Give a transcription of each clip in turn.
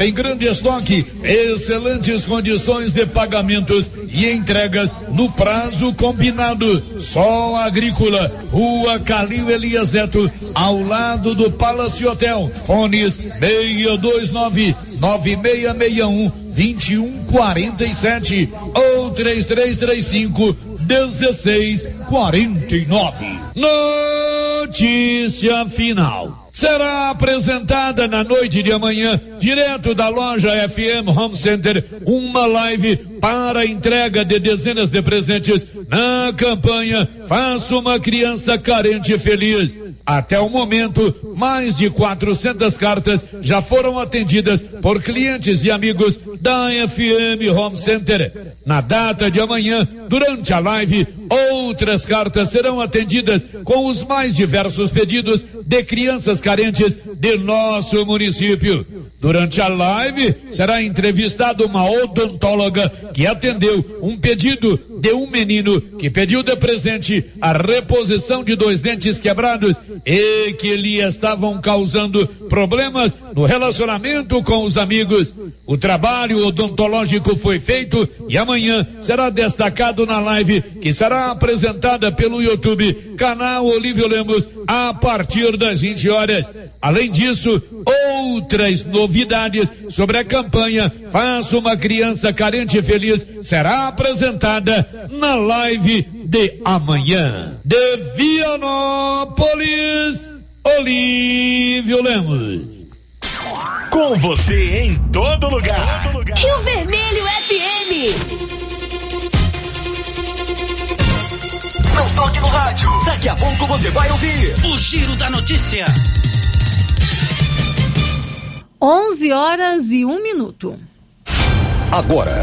Em grande estoque, excelentes condições de pagamentos e entregas no prazo combinado. Sol Agrícola, Rua Calil Elias Neto, ao lado do Palace Hotel. Fones 629 9661 2147 ou 3335 1649. Notícia final será apresentada na noite de amanhã, direto da loja FM Home Center, uma live para entrega de dezenas de presentes na campanha Faça uma criança carente feliz. Até o momento, mais de 400 cartas já foram atendidas por clientes e amigos da FM Home Center. Na data de amanhã, durante a live, outras cartas serão atendidas com os mais diversos pedidos de crianças carentes de nosso município. Durante a live, será entrevistada uma odontóloga que atendeu um pedido de um menino que pediu de presente a reposição de dois dentes quebrados e que lhe estavam causando problemas no relacionamento com os amigos. O trabalho odontológico foi feito e amanhã será destacado na live que será apresentada pelo YouTube, canal Olívio Lemos, a partir das 20 horas. Além disso, outras novidades sobre a campanha Faça uma criança carente feliz será apresentada na live de amanhã. De Vianópolis, Olívio Lemos. Com você em todo lugar. Todo lugar. Rio Vermelho FM. Não toque no rádio. Daqui a pouco você vai ouvir o Giro da Notícia. 11 horas e um minuto. Agora,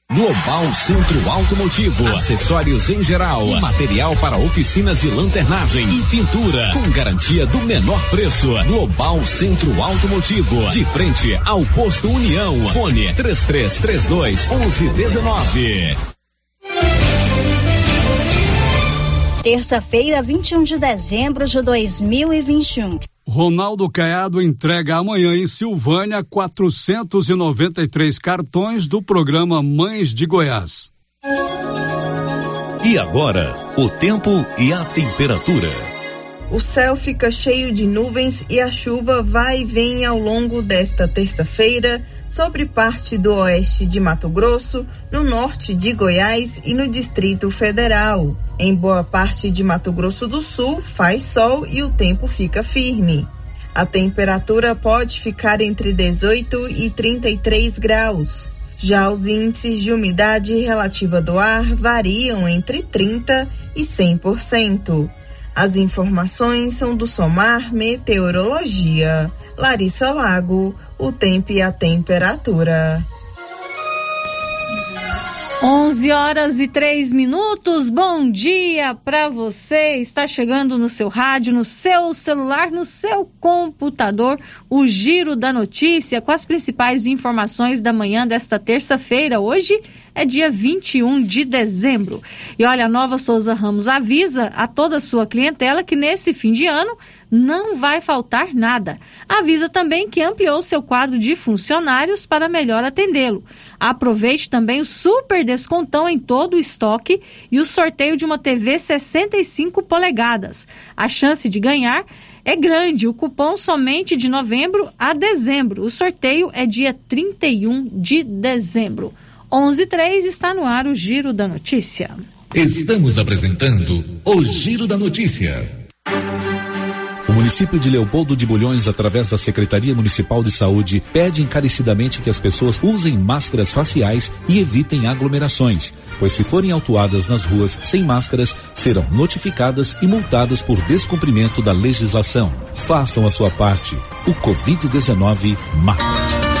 Global Centro Automotivo, acessórios em geral, material para oficinas de lanternagem e pintura, com garantia do menor preço. Global Centro Automotivo, de frente ao posto União. Fone 3332 1119. Terça-feira, 21 de dezembro de 2021. Ronaldo Caiado entrega amanhã em Silvânia 493 cartões do programa Mães de Goiás. E agora, o tempo e a temperatura. O céu fica cheio de nuvens e a chuva vai e vem ao longo desta terça-feira sobre parte do oeste de Mato Grosso, no norte de Goiás e no Distrito Federal. Em boa parte de Mato Grosso do Sul, faz sol e o tempo fica firme. A temperatura pode ficar entre 18 e 33 graus. Já os índices de umidade relativa do ar variam entre 30 e 100%. As informações são do Somar Meteorologia. Larissa Lago, o tempo e a temperatura. 11 horas e 3 minutos. Bom dia para você. Está chegando no seu rádio, no seu celular, no seu computador, o Giro da Notícia com as principais informações da manhã desta terça-feira. Hoje é dia 21 de dezembro. E olha, a Nova Souza Ramos avisa a toda a sua clientela que nesse fim de ano não vai faltar nada. Avisa também que ampliou seu quadro de funcionários para melhor atendê-lo. Aproveite também o super descontão em todo o estoque e o sorteio de uma TV 65 polegadas. A chance de ganhar é grande. O cupom somente de novembro a dezembro. O sorteio é dia 31 de dezembro. 11:3 está no ar o Giro da Notícia. Estamos apresentando o Giro da Notícia. O município de Leopoldo de Bulhões, através da Secretaria Municipal de Saúde, pede encarecidamente que as pessoas usem máscaras faciais e evitem aglomerações, pois se forem autuadas nas ruas sem máscaras, serão notificadas e multadas por descumprimento da legislação. Façam a sua parte. O Covid-19 mata.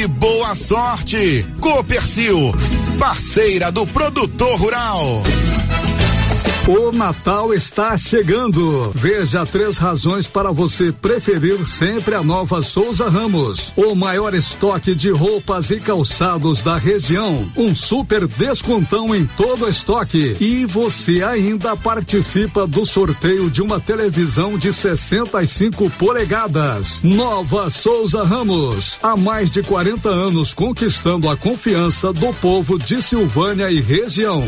e boa sorte. Copercil, parceira do produtor rural. O Natal está chegando. Veja três razões para você preferir sempre a nova Souza Ramos. O maior estoque de roupas e calçados da região. Um super descontão em todo o estoque. E você ainda participa do sorteio de uma televisão de 65 polegadas. Nova Souza Ramos. Há mais de 40 anos conquistando a confiança do povo de Silvânia e região.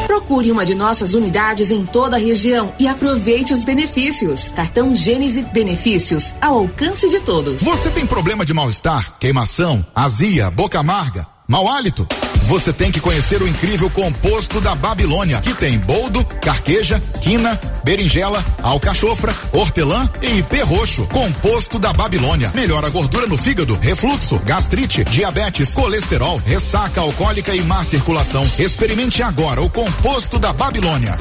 Procure uma de nossas unidades em toda a região e aproveite os benefícios. Cartão Gênese Benefícios ao alcance de todos. Você tem problema de mal-estar, queimação, azia, boca amarga, mau hálito? Você tem que conhecer o incrível composto da Babilônia, que tem boldo, carqueja, quina, berinjela, alcachofra, hortelã e perroxo. Composto da Babilônia. Melhora a gordura no fígado, refluxo, gastrite, diabetes, colesterol, ressaca alcoólica e má circulação. Experimente agora o composto da Babilônia.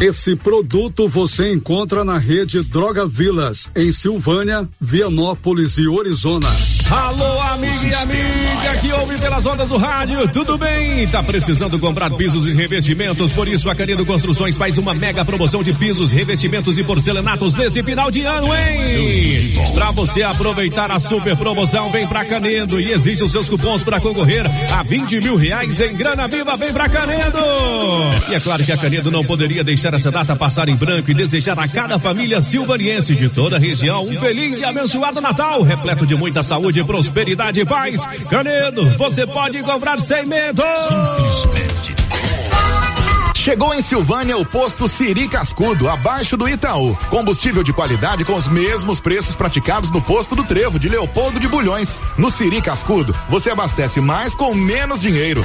Esse produto você encontra na rede Droga Vilas, em Silvânia, Vianópolis e Orizona. Alô, amiga e amiga que ouve pelas ondas do rádio, tudo bem? Tá precisando comprar pisos e revestimentos? Por isso a Canedo Construções faz uma mega promoção de pisos, revestimentos e porcelanatos nesse final de ano, hein? Pra você aproveitar a super promoção, vem pra Canedo e exige os seus cupons para concorrer a 20 mil reais em grana viva, vem pra Canedo! E é claro que a Canedo não poderia deixar essa data passar em branco e desejar a cada família silvaniense de toda a região um feliz e abençoado Natal, repleto de muita saúde, prosperidade e paz. Canedo, você pode comprar sem medo. Simplesmente. Chegou em Silvânia o posto Siri Cascudo, abaixo do Itaú. Combustível de qualidade com os mesmos preços praticados no posto do Trevo de Leopoldo de Bulhões. No Siri Cascudo, você abastece mais com menos dinheiro.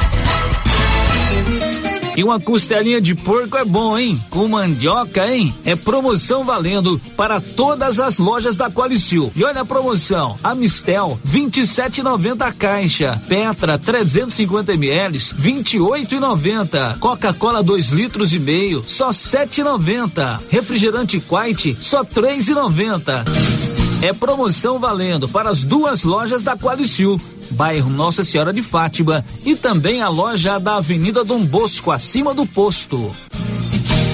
E uma costelinha de porco é bom, hein? Com mandioca, hein? É promoção valendo para todas as lojas da Qualicil. E olha a promoção: Amistel 27,90 a caixa, Petra 350 ml 28,90, Coca-Cola 2 litros e meio só 7,90, refrigerante Quite só 3,90. É promoção valendo para as duas lojas da Qualicil, bairro Nossa Senhora de Fátima e também a loja da Avenida Dom Bosco, acima do posto.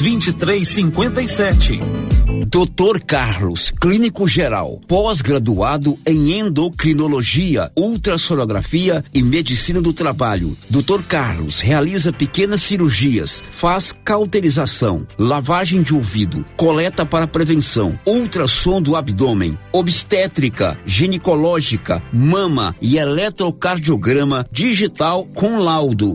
2357. Dr. Carlos, clínico geral, pós-graduado em endocrinologia, ultrassonografia e medicina do trabalho. Dr. Carlos realiza pequenas cirurgias, faz cauterização, lavagem de ouvido, coleta para prevenção, ultrassom do abdômen, obstétrica, ginecológica, mama e eletrocardiograma digital com laudo.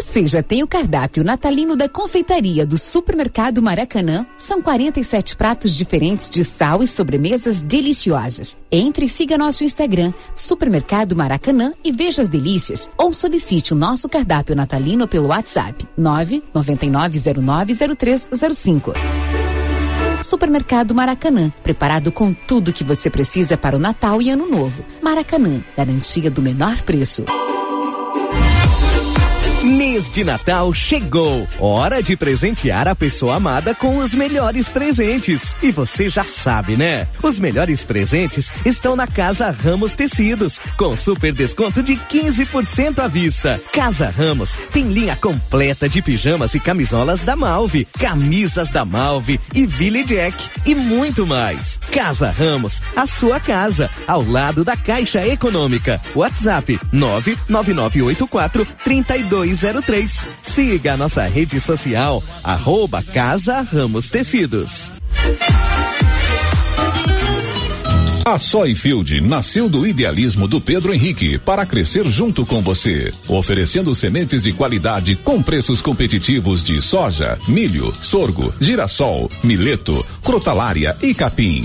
Você já tem o cardápio natalino da confeitaria do Supermercado Maracanã? São 47 pratos diferentes de sal e sobremesas deliciosas. Entre e siga nosso Instagram, Supermercado Maracanã e veja as delícias. Ou solicite o nosso cardápio natalino pelo WhatsApp 999090305. Supermercado Maracanã, preparado com tudo que você precisa para o Natal e Ano Novo. Maracanã, garantia do menor preço. Mês de Natal chegou. Hora de presentear a pessoa amada com os melhores presentes. E você já sabe, né? Os melhores presentes estão na Casa Ramos Tecidos, com super desconto de 15% à vista. Casa Ramos tem linha completa de pijamas e camisolas da Malve, camisas da Malve e Billy Jack e muito mais. Casa Ramos, a sua casa, ao lado da Caixa Econômica. WhatsApp 99984 32 3203. Siga a nossa rede social, arroba Casa Ramos Tecidos. A Soyfield nasceu do idealismo do Pedro Henrique para crescer junto com você, oferecendo sementes de qualidade com preços competitivos de soja, milho, sorgo, girassol, mileto, crotalária e capim.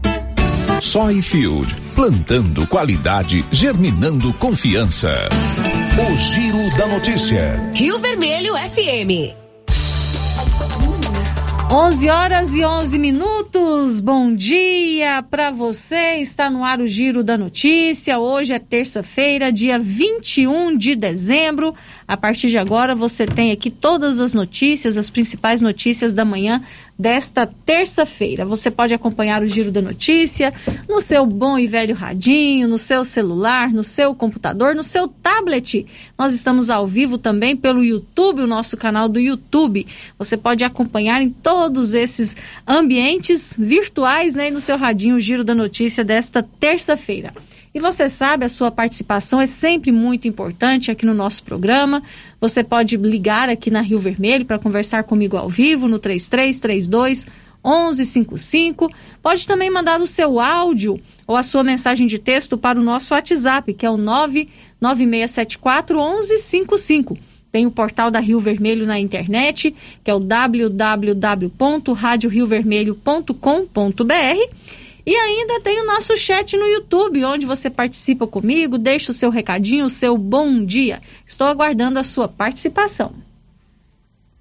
Soyfield, plantando qualidade, germinando confiança. O Giro da Notícia. Rio Vermelho FM. 11 horas e 11 minutos. Bom dia para você. Está no ar o Giro da Notícia. Hoje é terça-feira, dia 21 de dezembro. A partir de agora você tem aqui todas as notícias, as principais notícias da manhã desta terça-feira. Você pode acompanhar o Giro da Notícia no seu bom e velho radinho, no seu celular, no seu computador, no seu tablet. Nós estamos ao vivo também pelo YouTube, o nosso canal do YouTube. Você pode acompanhar em todos esses ambientes virtuais, né, no seu radinho o Giro da Notícia desta terça-feira. E você sabe, a sua participação é sempre muito importante aqui no nosso programa. Você pode ligar aqui na Rio Vermelho para conversar comigo ao vivo no 3332 1155. Pode também mandar o seu áudio ou a sua mensagem de texto para o nosso WhatsApp, que é o 99674 1155. Tem o portal da Rio Vermelho na internet, que é o www.radioriovermelho.com.br e ainda tem o nosso chat no YouTube, onde você participa comigo, deixa o seu recadinho, o seu bom dia. Estou aguardando a sua participação.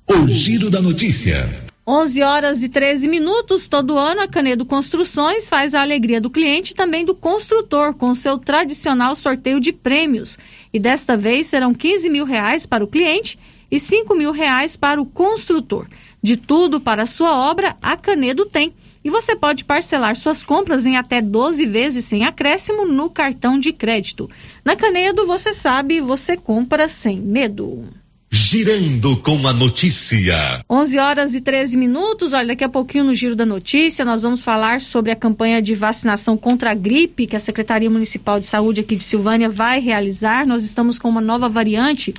O Giro da Notícia. 11 horas e 13 minutos. Todo ano, a Canedo Construções faz a alegria do cliente e também do construtor com o seu tradicional sorteio de prêmios. E desta vez serão 15 mil reais para o cliente e 5 mil reais para o construtor. De tudo para a sua obra, a Canedo tem e você pode parcelar suas compras em até 12 vezes sem acréscimo no cartão de crédito. Na Canedo, você sabe, você compra sem medo. Girando com a notícia. 11 horas e 13 minutos. Olha, daqui a pouquinho no Giro da Notícia nós vamos falar sobre a campanha de vacinação contra a gripe que a Secretaria Municipal de Saúde aqui de Silvânia vai realizar. Nós estamos com uma nova variante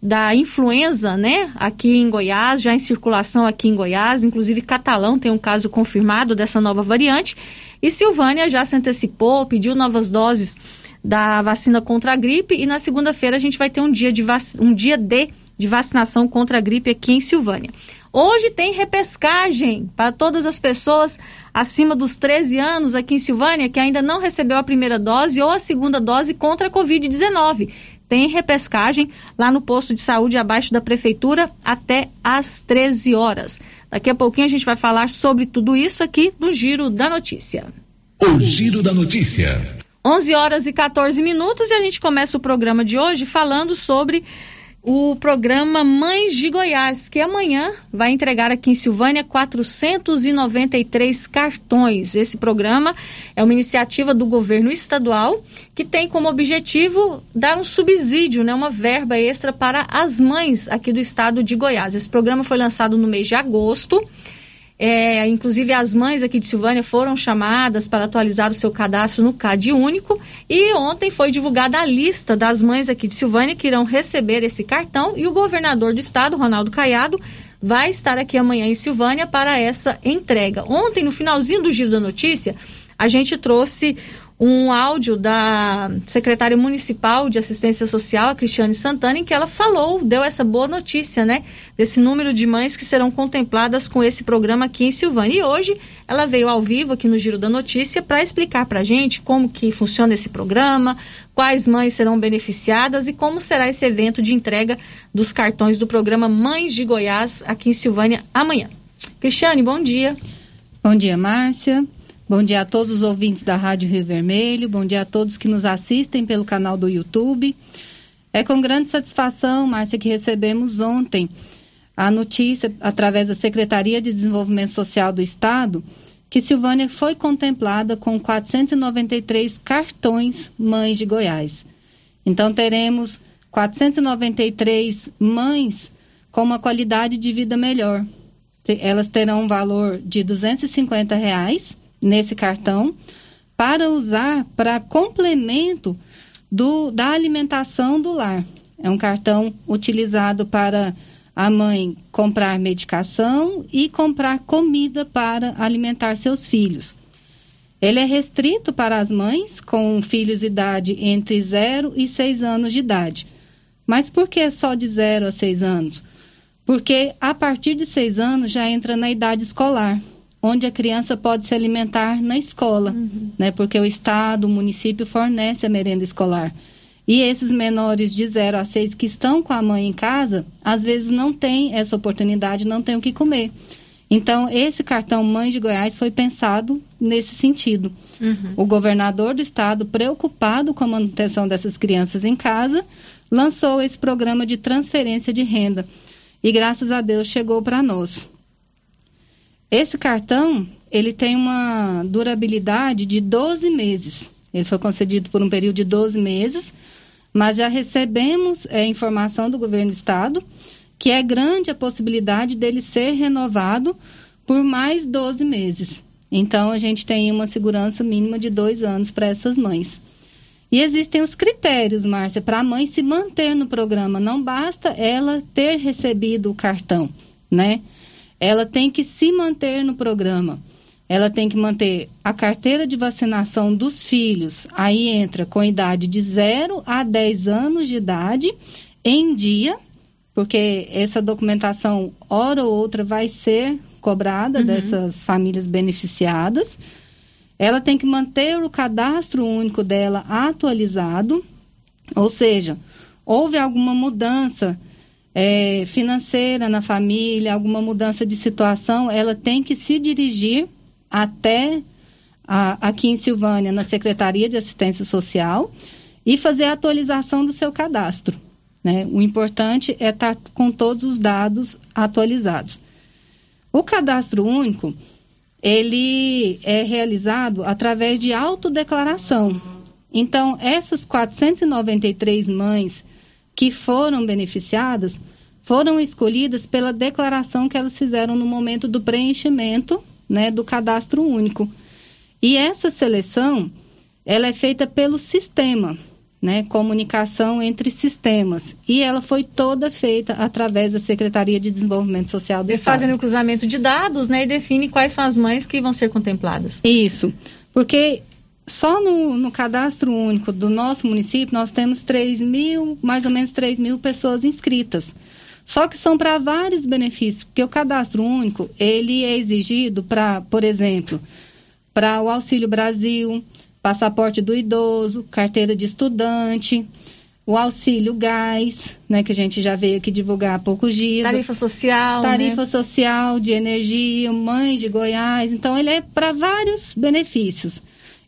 da influenza, né, aqui em Goiás, já em circulação aqui em Goiás, inclusive Catalão tem um caso confirmado dessa nova variante, e Silvânia já se antecipou, pediu novas doses da vacina contra a gripe, e na segunda-feira a gente vai ter um dia de, um dia de de vacinação contra a gripe aqui em Silvânia. Hoje tem repescagem para todas as pessoas acima dos 13 anos aqui em Silvânia que ainda não recebeu a primeira dose ou a segunda dose contra a Covid-19. Tem repescagem lá no posto de saúde abaixo da prefeitura até às 13 horas. Daqui a pouquinho a gente vai falar sobre tudo isso aqui no Giro da Notícia. O Giro da Notícia. 11 horas e 14 minutos e a gente começa o programa de hoje falando sobre o programa Mães de Goiás, que amanhã vai entregar aqui em Silvânia 493 cartões. Esse programa é uma iniciativa do governo estadual que tem como objetivo dar um subsídio, né, uma verba extra para as mães aqui do estado de Goiás. Esse programa foi lançado no mês de agosto é, inclusive, as mães aqui de Silvânia foram chamadas para atualizar o seu cadastro no CAD único. E ontem foi divulgada a lista das mães aqui de Silvânia que irão receber esse cartão. E o governador do estado, Ronaldo Caiado, vai estar aqui amanhã em Silvânia para essa entrega. Ontem, no finalzinho do Giro da Notícia, a gente trouxe um áudio da secretária municipal de assistência social, a Cristiane Santana, em que ela falou, deu essa boa notícia, né? Desse número de mães que serão contempladas com esse programa aqui em Silvânia. E hoje ela veio ao vivo aqui no Giro da Notícia para explicar para a gente como que funciona esse programa, quais mães serão beneficiadas e como será esse evento de entrega dos cartões do programa Mães de Goiás aqui em Silvânia amanhã. Cristiane, bom dia. Bom dia, Márcia. Bom dia a todos os ouvintes da Rádio Rio Vermelho, bom dia a todos que nos assistem pelo canal do YouTube. É com grande satisfação, Márcia, que recebemos ontem a notícia, através da Secretaria de Desenvolvimento Social do Estado, que Silvânia foi contemplada com 493 cartões Mães de Goiás. Então, teremos 493 mães com uma qualidade de vida melhor. Elas terão um valor de 250 reais nesse cartão para usar para complemento do, da alimentação do lar. É um cartão utilizado para a mãe comprar medicação e comprar comida para alimentar seus filhos. Ele é restrito para as mães com filhos de idade entre 0 e 6 anos de idade. Mas por que só de 0 a 6 anos? Porque a partir de 6 anos já entra na idade escolar onde a criança pode se alimentar na escola, uhum. né? Porque o estado, o município fornece a merenda escolar. E esses menores de 0 a 6 que estão com a mãe em casa, às vezes não têm essa oportunidade, não têm o que comer. Então, esse cartão Mães de Goiás foi pensado nesse sentido. Uhum. O governador do estado, preocupado com a manutenção dessas crianças em casa, lançou esse programa de transferência de renda. E graças a Deus chegou para nós. Esse cartão, ele tem uma durabilidade de 12 meses. Ele foi concedido por um período de 12 meses, mas já recebemos é, informação do governo do estado que é grande a possibilidade dele ser renovado por mais 12 meses. Então, a gente tem uma segurança mínima de dois anos para essas mães. E existem os critérios, Márcia, para a mãe se manter no programa. Não basta ela ter recebido o cartão, né? Ela tem que se manter no programa. Ela tem que manter a carteira de vacinação dos filhos. Aí entra com idade de 0 a 10 anos de idade em dia, porque essa documentação, hora ou outra, vai ser cobrada uhum. dessas famílias beneficiadas. Ela tem que manter o cadastro único dela atualizado, ou seja, houve alguma mudança é, financeira na família, alguma mudança de situação, ela tem que se dirigir até a, aqui em Silvânia, na Secretaria de Assistência Social, e fazer a atualização do seu cadastro. Né? O importante é estar com todos os dados atualizados. O cadastro único, ele é realizado através de autodeclaração. Então, essas 493 mães que foram beneficiadas foram escolhidas pela declaração que elas fizeram no momento do preenchimento né, do cadastro único. E essa seleção ela é feita pelo sistema, né, comunicação entre sistemas. E ela foi toda feita através da Secretaria de Desenvolvimento Social do Eles Estado. fazem o cruzamento de dados né, e definem quais são as mães que vão ser contempladas. Isso, porque só no, no, cadastro único do nosso município, nós temos 3 mil, mais ou menos 3 mil pessoas inscritas. Só que são para vários benefícios, porque o cadastro único, ele é exigido para, por exemplo, para o Auxílio Brasil, passaporte do idoso, carteira de estudante, o auxílio gás, né, que a gente já veio aqui divulgar há poucos dias. Tarifa social. Tarifa né? social, de energia, mães de Goiás. Então, ele é para vários benefícios.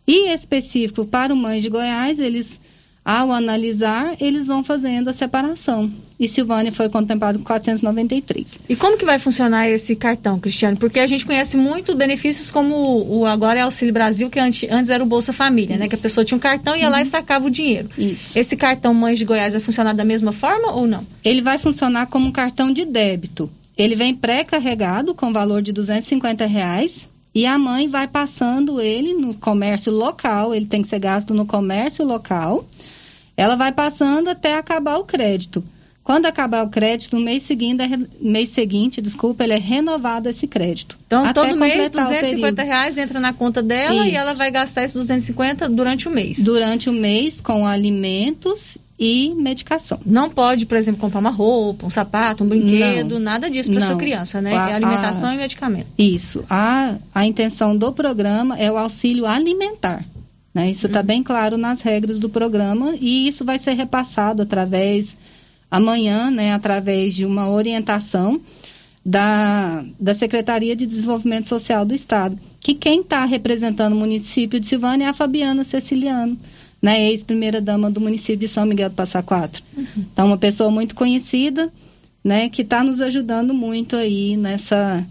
E específico para o Mães de Goiás, eles ao analisar, eles vão fazendo a separação. E Silvânia foi contemplado com 493. E como que vai funcionar esse cartão, Cristiano? Porque a gente conhece muito benefícios como o, o agora é Auxílio Brasil, que antes, antes era o Bolsa Família, Isso. né? Que a pessoa tinha um cartão, ia uhum. lá e sacava o dinheiro. Isso. Esse cartão Mães de Goiás vai funcionar da mesma forma ou não? Ele vai funcionar como um cartão de débito. Ele vem pré-carregado com valor de 250 reais e a mãe vai passando ele no comércio local, ele tem que ser gasto no comércio local ela vai passando até acabar o crédito. Quando acabar o crédito, no mês seguinte, é mês seguinte, desculpa, ele é renovado esse crédito. Então, todo mês, 250 reais entra na conta dela Isso. e ela vai gastar esses 250 durante o mês. Durante o mês, com alimentos e medicação. Não pode, por exemplo, comprar uma roupa, um sapato, um brinquedo, não, nada disso para sua criança, né? A, é alimentação a, e medicamento. Isso. A, a intenção do programa é o auxílio alimentar. Né? Isso está uhum. bem claro nas regras do programa e isso vai ser repassado através, amanhã, né, através de uma orientação da, da Secretaria de Desenvolvimento Social do Estado. Que quem está representando o município de Silvânia é a Fabiana Ceciliano, né, ex-primeira-dama do município de São Miguel do Passa Quatro. Uhum. Então, uma pessoa muito conhecida, né, que está nos ajudando muito aí nessa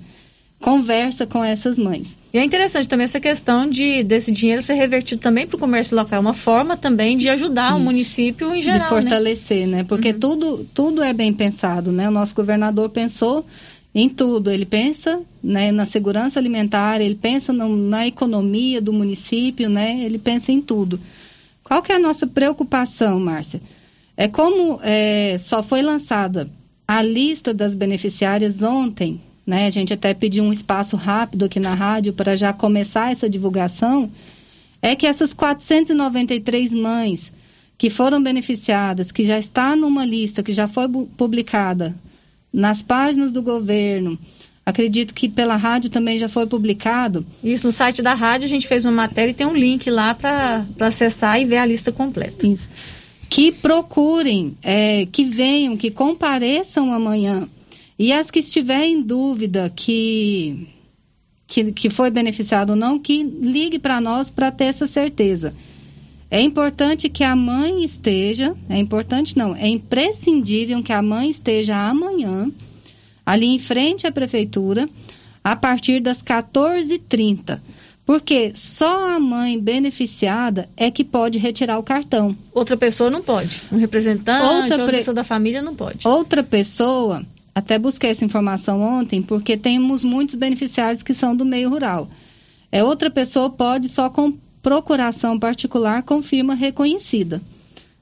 conversa com essas mães. E é interessante também essa questão de desse dinheiro ser revertido também para o comércio local, é uma forma também de ajudar Isso. o município em geral, de né? fortalecer, né? né? Porque uhum. tudo tudo é bem pensado, né? O nosso governador pensou em tudo, ele pensa né, na segurança alimentar, ele pensa no, na economia do município, né? Ele pensa em tudo. Qual que é a nossa preocupação, Márcia? É como é, só foi lançada a lista das beneficiárias ontem, né? A gente até pediu um espaço rápido aqui na rádio para já começar essa divulgação. É que essas 493 mães que foram beneficiadas, que já está numa lista que já foi publicada nas páginas do governo, acredito que pela rádio também já foi publicado. Isso, no site da rádio a gente fez uma matéria e tem um link lá para acessar e ver a lista completa. Isso. Que procurem, é, que venham, que compareçam amanhã e as que estiverem em dúvida que, que, que foi beneficiado ou não, que ligue para nós para ter essa certeza. É importante que a mãe esteja, é importante não, é imprescindível que a mãe esteja amanhã, ali em frente à prefeitura, a partir das 14h30. Porque só a mãe beneficiada é que pode retirar o cartão. Outra pessoa não pode. Um representante, outra, outra pessoa da família não pode. Outra pessoa até busquei essa informação ontem, porque temos muitos beneficiários que são do meio rural. É outra pessoa pode só com procuração particular com firma reconhecida.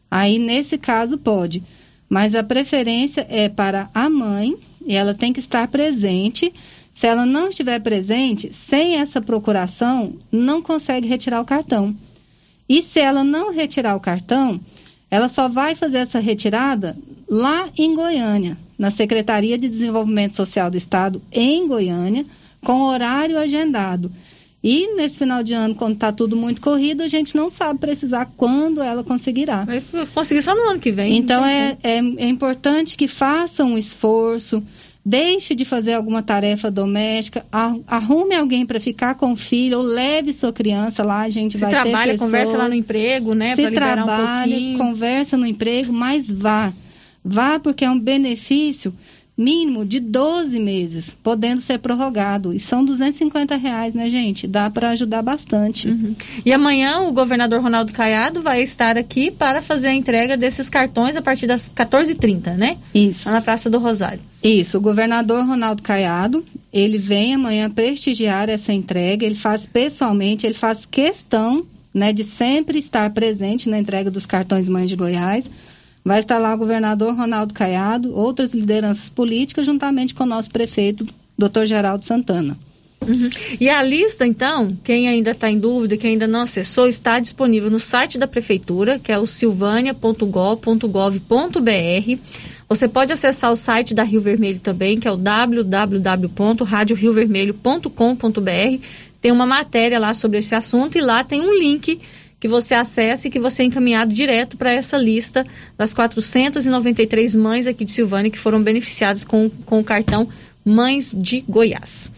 Aí nesse caso pode, mas a preferência é para a mãe e ela tem que estar presente. Se ela não estiver presente, sem essa procuração, não consegue retirar o cartão. E se ela não retirar o cartão, ela só vai fazer essa retirada lá em Goiânia, na Secretaria de Desenvolvimento Social do Estado, em Goiânia, com horário agendado. E nesse final de ano, quando está tudo muito corrido, a gente não sabe precisar quando ela conseguirá. Vai conseguir só no ano que vem. Então é, é, é importante que façam um esforço, deixe de fazer alguma tarefa doméstica, arrume alguém para ficar com o filho, ou leve sua criança lá, a gente Se vai trabalha, ter pessoas, conversa lá no emprego, né? Se trabalha, um conversa no emprego, mas vá. Vá porque é um benefício mínimo de 12 meses, podendo ser prorrogado. E são 250 reais, né, gente? Dá para ajudar bastante. Uhum. E amanhã o governador Ronaldo Caiado vai estar aqui para fazer a entrega desses cartões a partir das 14h30, né? Isso. Na Praça do Rosário. Isso. O governador Ronaldo Caiado, ele vem amanhã prestigiar essa entrega. Ele faz pessoalmente, ele faz questão né, de sempre estar presente na entrega dos cartões Mães de Goiás Vai estar lá o governador Ronaldo Caiado, outras lideranças políticas, juntamente com o nosso prefeito, doutor Geraldo Santana. Uhum. E a lista, então, quem ainda está em dúvida, quem ainda não acessou, está disponível no site da Prefeitura, que é o silvânia.gov.gov.br. Você pode acessar o site da Rio Vermelho também, que é o www.radioriovermelho.com.br. Tem uma matéria lá sobre esse assunto e lá tem um link que você acessa e que você é encaminhado direto para essa lista das 493 mães aqui de Silvânia que foram beneficiadas com, com o cartão Mães de Goiás.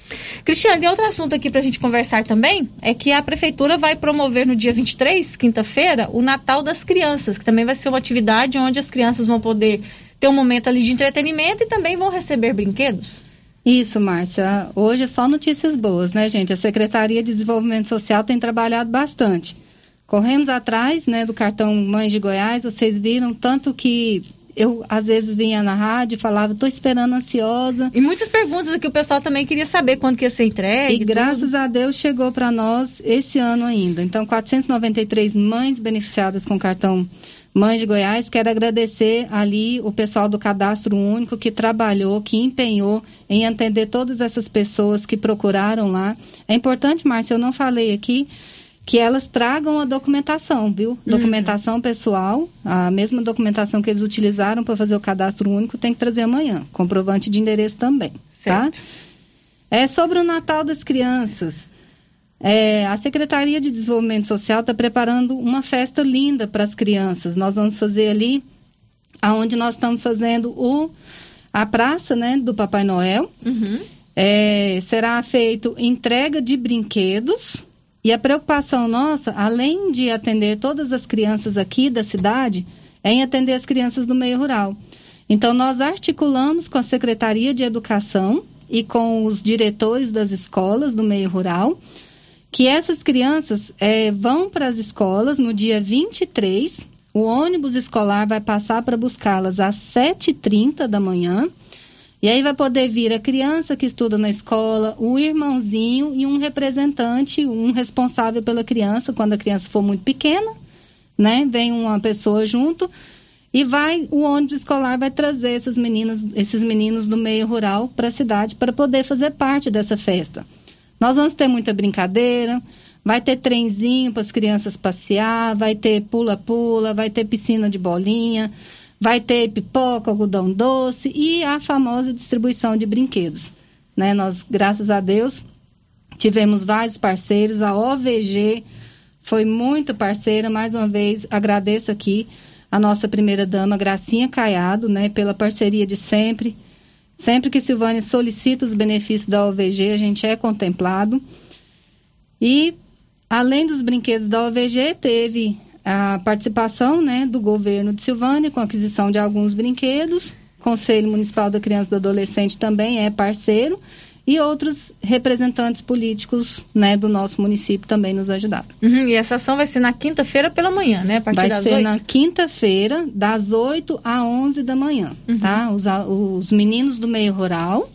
Cristiane, tem outro assunto aqui para a gente conversar também, é que a Prefeitura vai promover no dia 23, quinta-feira, o Natal das Crianças, que também vai ser uma atividade onde as crianças vão poder ter um momento ali de entretenimento e também vão receber brinquedos. Isso, Márcia. Hoje é só notícias boas, né, gente? A Secretaria de Desenvolvimento Social tem trabalhado bastante. Corremos atrás né, do cartão Mães de Goiás, vocês viram tanto que eu às vezes vinha na rádio e falava, estou esperando ansiosa. E muitas perguntas aqui o pessoal também queria saber quando que ia ser entregue. E graças a Deus chegou para nós esse ano ainda. Então, 493 mães beneficiadas com cartão Mães de Goiás. Quero agradecer ali o pessoal do Cadastro Único que trabalhou, que empenhou em atender todas essas pessoas que procuraram lá. É importante, Márcia, eu não falei aqui, que elas tragam a documentação, viu? Uhum. Documentação pessoal, a mesma documentação que eles utilizaram para fazer o cadastro único, tem que trazer amanhã. Comprovante de endereço também, tá? certo. tá? É sobre o Natal das Crianças. É, a Secretaria de Desenvolvimento Social está preparando uma festa linda para as crianças. Nós vamos fazer ali, aonde nós estamos fazendo o, a praça né, do Papai Noel. Uhum. É, será feito entrega de brinquedos e a preocupação nossa, além de atender todas as crianças aqui da cidade, é em atender as crianças do meio rural. Então, nós articulamos com a Secretaria de Educação e com os diretores das escolas do meio rural, que essas crianças é, vão para as escolas no dia 23. O ônibus escolar vai passar para buscá-las às 7h30 da manhã e aí vai poder vir a criança que estuda na escola, o irmãozinho e um representante, um responsável pela criança, quando a criança for muito pequena, né? Vem uma pessoa junto e vai o ônibus escolar vai trazer essas meninas, esses meninos do meio rural para a cidade para poder fazer parte dessa festa. Nós vamos ter muita brincadeira, vai ter trenzinho para as crianças passear, vai ter pula-pula, vai ter piscina de bolinha, Vai ter pipoca, algodão doce e a famosa distribuição de brinquedos. Né? Nós, graças a Deus, tivemos vários parceiros. A OVG foi muito parceira. Mais uma vez, agradeço aqui a nossa primeira-dama, Gracinha Caiado, né, pela parceria de sempre. Sempre que Silvânia solicita os benefícios da OVG, a gente é contemplado. E, além dos brinquedos da OVG, teve a participação né, do governo de Silvânia com aquisição de alguns brinquedos. Conselho Municipal da Criança e do Adolescente também é parceiro e outros representantes políticos né, do nosso município também nos ajudaram. Uhum, e essa ação vai ser na quinta-feira pela manhã, né? A partir vai das ser 8? na quinta-feira, das 8 a 11 da manhã, uhum. tá? Os, os meninos do meio rural,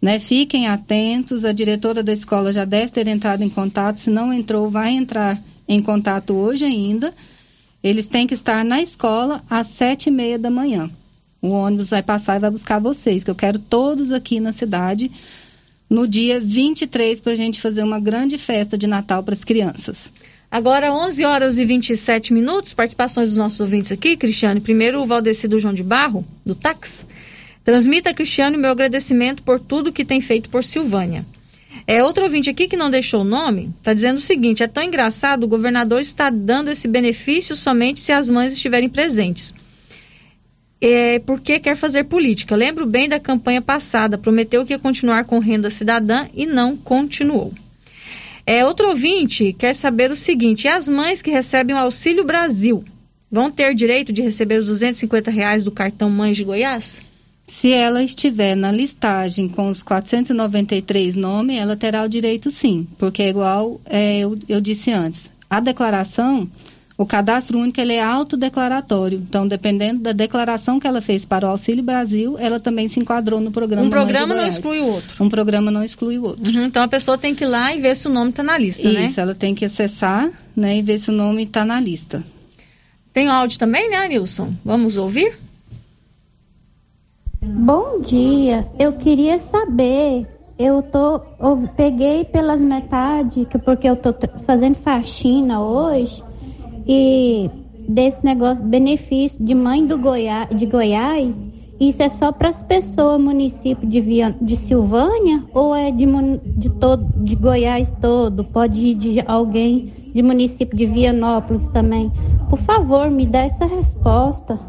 né? Fiquem atentos, a diretora da escola já deve ter entrado em contato, se não entrou, vai entrar em contato hoje ainda eles têm que estar na escola às sete e meia da manhã. O ônibus vai passar e vai buscar vocês, que eu quero todos aqui na cidade no dia 23 para a gente fazer uma grande festa de Natal para as crianças. Agora, 11 horas e 27 minutos, participações dos nossos ouvintes aqui. Cristiane, primeiro o Valdeci do João de Barro, do Tax. Transmita, Cristiane, meu agradecimento por tudo que tem feito por Silvânia. É, outro ouvinte aqui que não deixou o nome, está dizendo o seguinte: é tão engraçado, o governador está dando esse benefício somente se as mães estiverem presentes. É, porque quer fazer política. Lembro bem da campanha passada, prometeu que ia continuar com renda cidadã e não continuou. É, outro ouvinte quer saber o seguinte: as mães que recebem o Auxílio Brasil vão ter direito de receber os 250 reais do cartão Mães de Goiás? Se ela estiver na listagem com os 493 nomes, ela terá o direito sim, porque é igual é, eu, eu disse antes. A declaração, o cadastro único, ele é autodeclaratório. Então, dependendo da declaração que ela fez para o Auxílio Brasil, ela também se enquadrou no programa. Um programa não exclui o outro. Um programa não exclui o outro. Uhum, então, a pessoa tem que ir lá e ver se o nome está na lista, Isso, né? Isso, ela tem que acessar né, e ver se o nome está na lista. Tem áudio também, né, Nilson? Vamos ouvir? Bom dia, eu queria saber, eu tô, eu peguei pelas metades, porque eu tô fazendo faxina hoje, e desse negócio, benefício de mãe do Goiás, de Goiás, Isso é só para as pessoas, município de, Via, de Silvânia, ou é de, de, todo, de Goiás todo? Pode ir de alguém de município de Vianópolis também? Por favor, me dá essa resposta.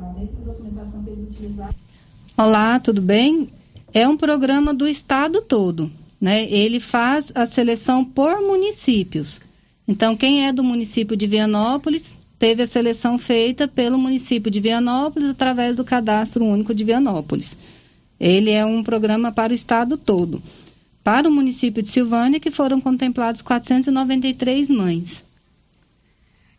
Olá, tudo bem? É um programa do estado todo, né? Ele faz a seleção por municípios. Então, quem é do município de Vianópolis teve a seleção feita pelo município de Vianópolis através do Cadastro Único de Vianópolis. Ele é um programa para o estado todo. Para o município de Silvânia, que foram contemplados 493 mães.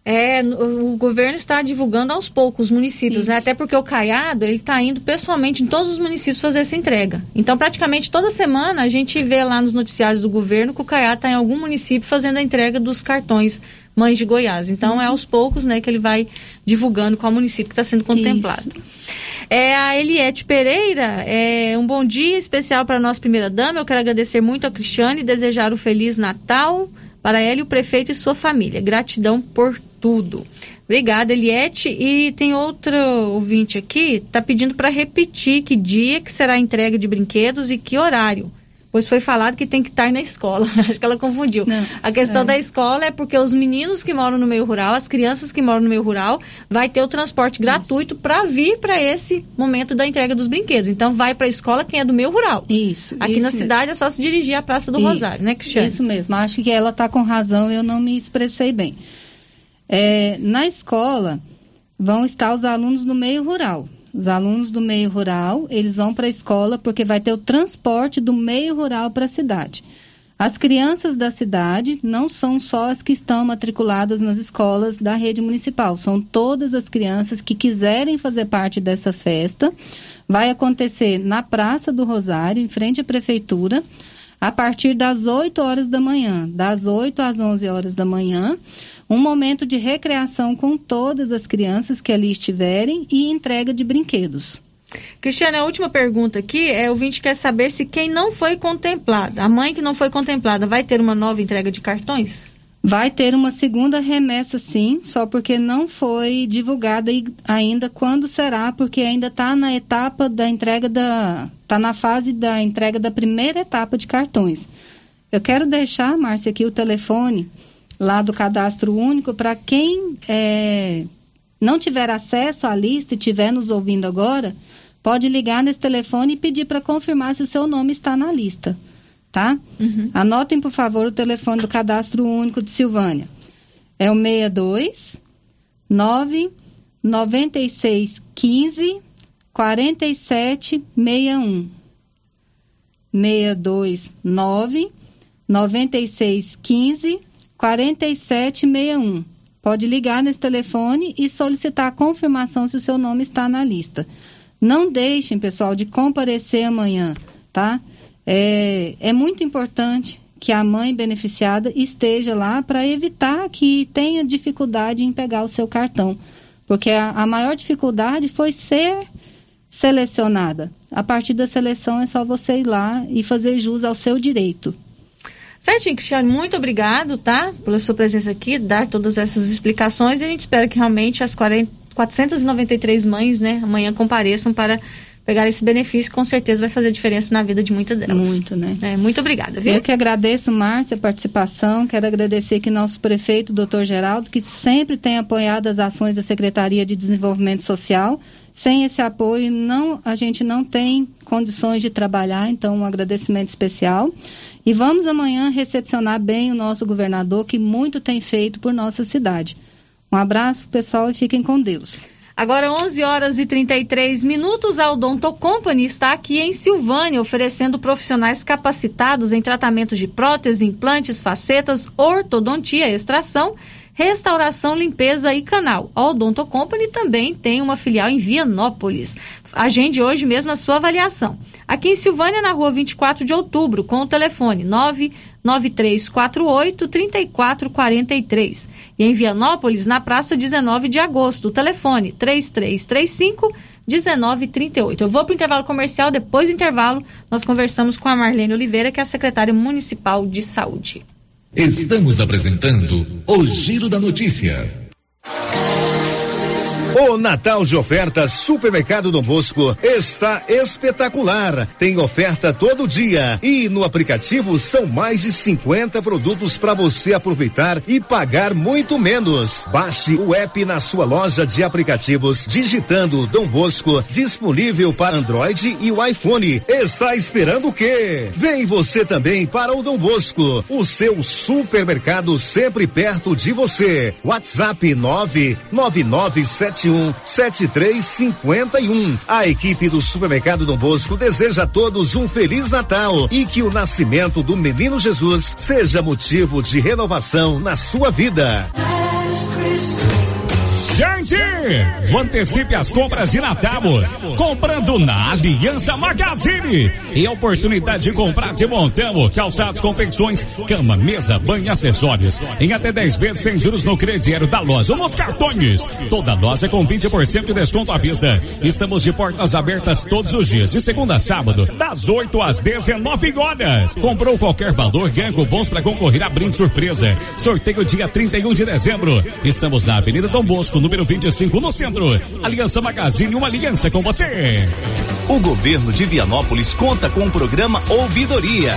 É, o governo está divulgando aos poucos os municípios, né? até porque o Caiado ele está indo pessoalmente em todos os municípios fazer essa entrega. Então, praticamente toda semana a gente vê lá nos noticiários do governo que o Caiado está em algum município fazendo a entrega dos cartões Mães de Goiás. Então, é aos poucos né, que ele vai divulgando qual município que está sendo contemplado. Isso. É a Eliette Pereira, é um bom dia especial para a nossa primeira dama. Eu quero agradecer muito a Cristiane e desejar um feliz Natal para ela o prefeito e sua família. Gratidão por tudo. Obrigada, Eliette. E tem outro ouvinte aqui, está pedindo para repetir que dia que será a entrega de brinquedos e que horário. Pois foi falado que tem que estar na escola. Acho que ela confundiu. Não, a questão é. da escola é porque os meninos que moram no meio rural, as crianças que moram no meio rural, vai ter o transporte gratuito para vir para esse momento da entrega dos brinquedos. Então vai para a escola quem é do meio rural. Isso. Aqui isso na cidade mesmo. é só se dirigir à Praça do isso, Rosário, né, Cristiane? Isso mesmo. Acho que ela está com razão, eu não me expressei bem. É, na escola vão estar os alunos do meio rural. Os alunos do meio rural, eles vão para a escola porque vai ter o transporte do meio rural para a cidade. As crianças da cidade não são só as que estão matriculadas nas escolas da rede municipal, são todas as crianças que quiserem fazer parte dessa festa. Vai acontecer na Praça do Rosário, em frente à prefeitura, a partir das 8 horas da manhã, das 8 às 11 horas da manhã um momento de recreação com todas as crianças que ali estiverem e entrega de brinquedos. Cristiane, a última pergunta aqui é o vinte quer saber se quem não foi contemplada, a mãe que não foi contemplada, vai ter uma nova entrega de cartões? Vai ter uma segunda remessa, sim, só porque não foi divulgada ainda quando será, porque ainda está na etapa da entrega da. está na fase da entrega da primeira etapa de cartões. Eu quero deixar, Márcia, aqui o telefone lá do cadastro único para quem é, não tiver acesso à lista e estiver nos ouvindo agora, pode ligar nesse telefone e pedir para confirmar se o seu nome está na lista, tá? Uhum. Anotem, por favor, o telefone do cadastro único de Silvânia. É o 62 9 96 15 47 61 62 9 96 15 4761. Pode ligar nesse telefone e solicitar a confirmação se o seu nome está na lista. Não deixem, pessoal, de comparecer amanhã, tá? É, é muito importante que a mãe beneficiada esteja lá para evitar que tenha dificuldade em pegar o seu cartão. Porque a, a maior dificuldade foi ser selecionada. A partir da seleção é só você ir lá e fazer jus ao seu direito. Certinho, Cristiane, muito obrigado, tá? Pela sua presença aqui, dar todas essas explicações e a gente espera que realmente as 40, 493 mães, né, amanhã compareçam para pegar esse benefício, com certeza vai fazer diferença na vida de muitas delas. Muito, né? É, muito obrigada, viu? Eu que agradeço, Márcia, a participação, quero agradecer aqui nosso prefeito, doutor Geraldo, que sempre tem apoiado as ações da Secretaria de Desenvolvimento Social. Sem esse apoio, não, a gente não tem condições de trabalhar, então um agradecimento especial. E vamos amanhã recepcionar bem o nosso governador, que muito tem feito por nossa cidade. Um abraço, pessoal, e fiquem com Deus. Agora 11 horas e 33 minutos, a Odonto Company está aqui em Silvânia, oferecendo profissionais capacitados em tratamento de próteses, implantes, facetas, ortodontia, extração restauração, limpeza e canal. A Odonto Company também tem uma filial em Vianópolis. Agende hoje mesmo a sua avaliação. Aqui em Silvânia, na rua 24 de outubro, com o telefone 99348 3443. E em Vianópolis, na praça 19 de agosto, o telefone 3335 1938. Eu vou para o intervalo comercial, depois do intervalo, nós conversamos com a Marlene Oliveira, que é a secretária municipal de saúde. Estamos apresentando o Giro da Notícia. O Natal de ofertas Supermercado Dom Bosco está espetacular. Tem oferta todo dia e no aplicativo são mais de 50 produtos para você aproveitar e pagar muito menos. Baixe o app na sua loja de aplicativos digitando Dom Bosco disponível para Android e o iPhone. Está esperando o quê? Vem você também para o Dom Bosco, o seu supermercado sempre perto de você. WhatsApp 99971 7351. A equipe do Supermercado Dom Bosco deseja a todos um feliz Natal e que o nascimento do menino Jesus seja motivo de renovação na sua vida. Gente, antecipe as compras de Natal comprando na Aliança Magazine e a oportunidade de comprar de montão, calçados, confecções, cama, mesa, banho e acessórios em até 10 vezes sem juros no crediário da loja ou nos cartões. Toda loja com 20% de desconto à vista. Estamos de portas abertas todos os dias, de segunda a sábado, das 8 às 19 horas. Comprou qualquer valor, ganha cupons para concorrer a brinde surpresa. Sorteio dia 31 de dezembro. Estamos na Avenida Dom Bosco, número 25, no centro. Aliança Magazine, uma aliança com você. O governo de Vianópolis conta com o programa Ouvidoria.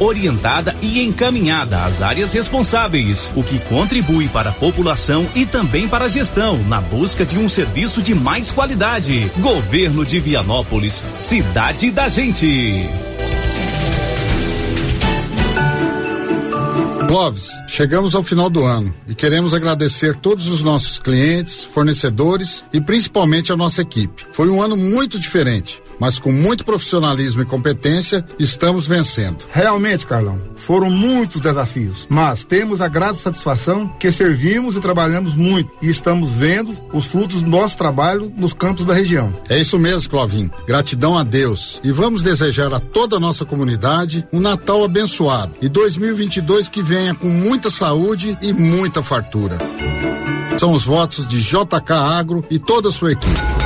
orientada e encaminhada às áreas responsáveis, o que contribui para a população e também para a gestão, na busca de um serviço de mais qualidade. Governo de Vianópolis, cidade da gente. Clóvis, chegamos ao final do ano e queremos agradecer todos os nossos clientes, fornecedores e principalmente a nossa equipe. Foi um ano muito diferente mas com muito profissionalismo e competência, estamos vencendo. Realmente, Carlão, foram muitos desafios, mas temos a grata satisfação que servimos e trabalhamos muito e estamos vendo os frutos do nosso trabalho nos campos da região. É isso mesmo, Clovin. Gratidão a Deus e vamos desejar a toda a nossa comunidade um Natal abençoado e 2022 que venha com muita saúde e muita fartura. São os votos de JK Agro e toda a sua equipe.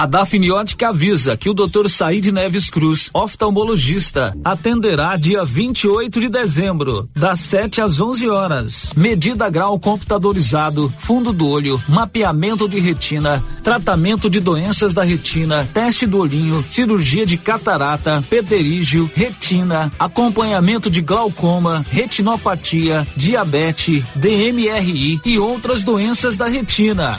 A Dafniótica avisa que o Dr. Said Neves Cruz, oftalmologista, atenderá dia 28 de dezembro, das 7 às 11 horas. Medida grau computadorizado, fundo do olho, mapeamento de retina, tratamento de doenças da retina, teste do olhinho, cirurgia de catarata, pterígio, retina, acompanhamento de glaucoma, retinopatia, diabetes, DMRI e outras doenças da retina.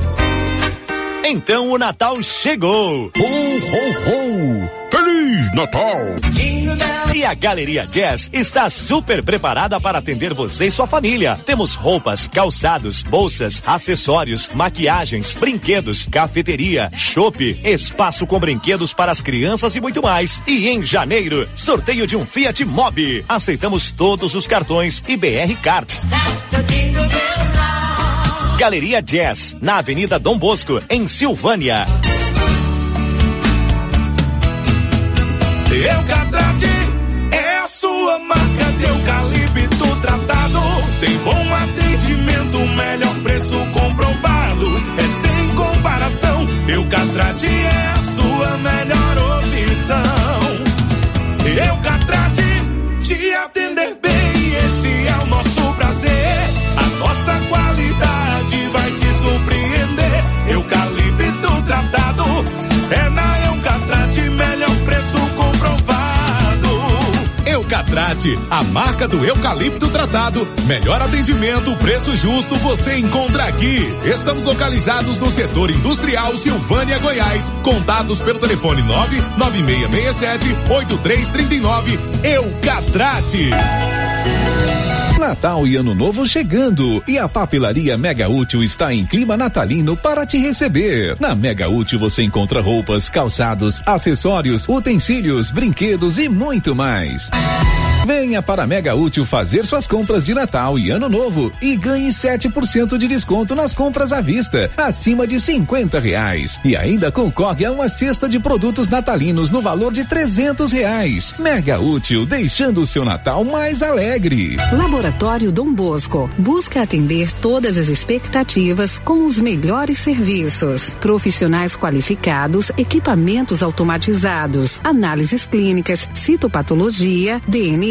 Então o Natal chegou! Ho, ho, ho! Feliz Natal! E a Galeria Jazz está super preparada para atender você e sua família. Temos roupas, calçados, bolsas, acessórios, maquiagens, brinquedos, cafeteria, chopp, espaço com brinquedos para as crianças e muito mais. E em janeiro, sorteio de um Fiat Mobi. Aceitamos todos os cartões e BR Card. Galeria Jazz, na Avenida Dom Bosco, em Silvânia. Eucatrate é a sua marca de eucalipto tratado. Tem bom atendimento, melhor preço comprovado. É sem comparação. Eucatrate é a Eucatrate, a marca do eucalipto tratado. Melhor atendimento, preço justo, você encontra aqui. Estamos localizados no setor industrial Silvânia, Goiás. Contatos pelo telefone 99667 8339. Eucatrate. Natal e Ano Novo chegando e a papelaria Mega Útil está em clima natalino para te receber. Na Mega Útil você encontra roupas, calçados, acessórios, utensílios, brinquedos e muito mais. Venha para a Mega Útil fazer suas compras de Natal e Ano Novo e ganhe 7% de desconto nas compras à vista, acima de 50 reais. E ainda concorre a uma cesta de produtos natalinos no valor de 300 reais. Mega Útil, deixando o seu Natal mais alegre. Laboratório Dom Bosco busca atender todas as expectativas com os melhores serviços. Profissionais qualificados, equipamentos automatizados, análises clínicas, citopatologia, DNA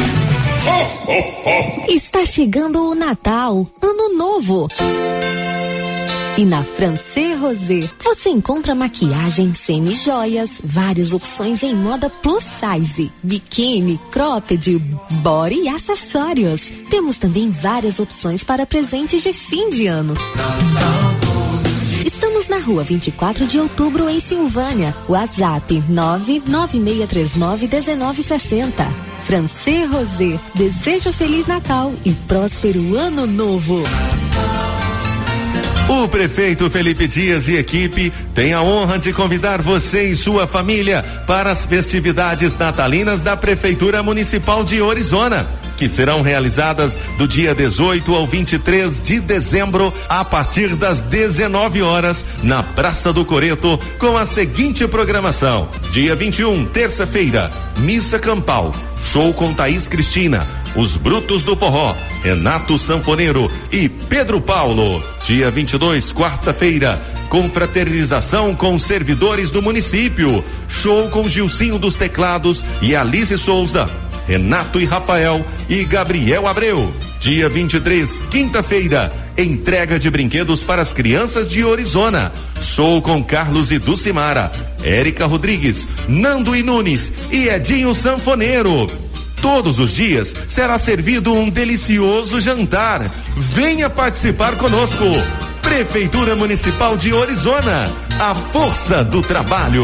Está chegando o Natal, Ano Novo. E na Francê Rosé você encontra maquiagem semi-joias, várias opções em moda plus size, biquíni, cropped, body e acessórios. Temos também várias opções para presentes de fim de ano. Estamos na rua 24 de outubro, em Silvânia. WhatsApp 996391960. Francê Rosé, desejo Feliz Natal e próspero Ano Novo. O prefeito Felipe Dias e equipe têm a honra de convidar você e sua família para as festividades natalinas da Prefeitura Municipal de Orizona, que serão realizadas do dia 18 ao 23 de dezembro, a partir das 19 horas, na Praça do Coreto, com a seguinte programação: dia 21, terça-feira, missa campal, show com Thaís Cristina. Os Brutos do Forró, Renato Sanfoneiro e Pedro Paulo. Dia 22, quarta-feira, confraternização com servidores do município. Show com Gilcinho dos Teclados e Alice Souza. Renato e Rafael e Gabriel Abreu. Dia 23, quinta-feira, Entrega de brinquedos para as crianças de Orizona. Sou com Carlos e Dulcimara, Érica Rodrigues, Nando e Nunes e Edinho Sanfoneiro. Todos os dias será servido um delicioso jantar. Venha participar conosco. Prefeitura Municipal de Orizona. A força do trabalho.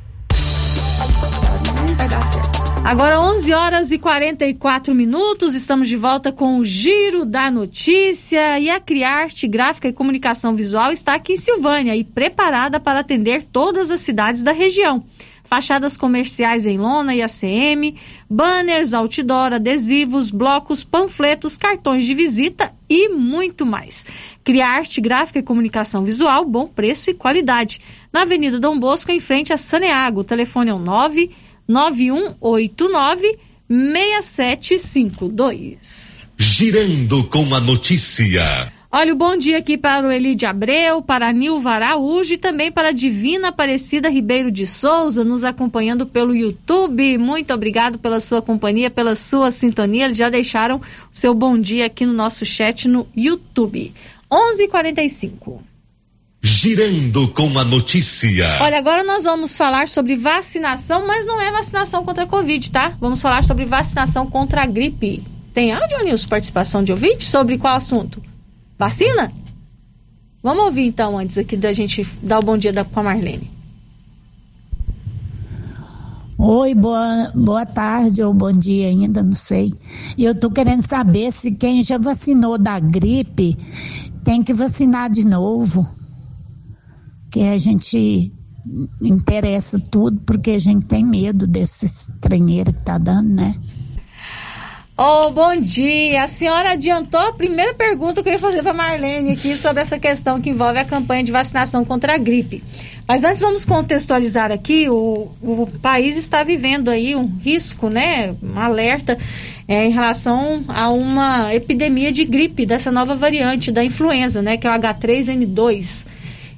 Agora 11 horas e 44 minutos, estamos de volta com o Giro da Notícia e a Criarte Gráfica e Comunicação Visual está aqui em Silvânia e preparada para atender todas as cidades da região fachadas comerciais em lona e ACM, banners, outdoor, adesivos, blocos, panfletos, cartões de visita e muito mais. Cria arte gráfica e comunicação visual, bom preço e qualidade. Na Avenida Dom Bosco, em frente a Saneago. O telefone é o 99189 6752. Girando com a notícia. Olha, o bom dia aqui para o Elide Abreu, para a Nilva Araújo e também para a Divina Aparecida Ribeiro de Souza, nos acompanhando pelo YouTube. Muito obrigado pela sua companhia, pela sua sintonia. Eles já deixaram o seu bom dia aqui no nosso chat no YouTube. 11:45. Girando com a notícia. Olha, agora nós vamos falar sobre vacinação, mas não é vacinação contra a Covid, tá? Vamos falar sobre vacinação contra a gripe. Tem áudio, Nilson, participação de ouvinte? Sobre qual assunto? Vacina? Vamos ouvir então antes aqui da gente dar o bom dia da, com a Marlene. Oi, boa, boa tarde ou bom dia ainda, não sei. Eu tô querendo saber se quem já vacinou da gripe tem que vacinar de novo. Que a gente interessa tudo porque a gente tem medo desse estranheiro que tá dando, né? Oh, bom dia. A senhora adiantou a primeira pergunta que eu ia fazer para Marlene aqui sobre essa questão que envolve a campanha de vacinação contra a gripe. Mas antes vamos contextualizar aqui, o, o país está vivendo aí um risco, né, um alerta é, em relação a uma epidemia de gripe dessa nova variante da influenza, né, que é o H3N2.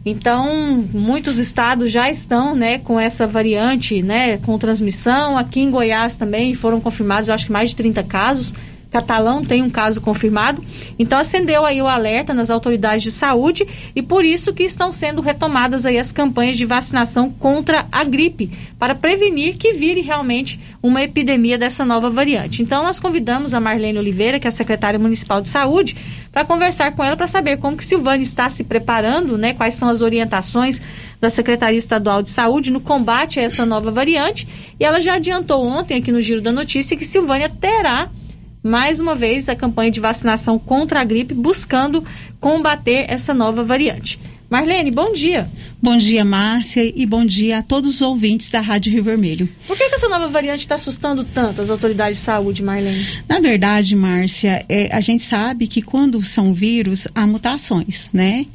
Então, muitos estados já estão, né, com essa variante, né, com transmissão. Aqui em Goiás também foram confirmados, eu acho que mais de 30 casos. Catalão tem um caso confirmado. Então acendeu aí o alerta nas autoridades de saúde e por isso que estão sendo retomadas aí as campanhas de vacinação contra a gripe, para prevenir que vire realmente uma epidemia dessa nova variante. Então nós convidamos a Marlene Oliveira, que é a secretária municipal de saúde, para conversar com ela para saber como que Silvânia está se preparando, né, quais são as orientações da Secretaria Estadual de Saúde no combate a essa nova variante. E ela já adiantou ontem aqui no Giro da Notícia que Silvânia terá mais uma vez a campanha de vacinação contra a gripe, buscando combater essa nova variante. Marlene, bom dia. Bom dia, Márcia, e bom dia a todos os ouvintes da Rádio Rio Vermelho. Por que, que essa nova variante está assustando tanto as autoridades de saúde, Marlene? Na verdade, Márcia, é, a gente sabe que quando são vírus, há mutações, né?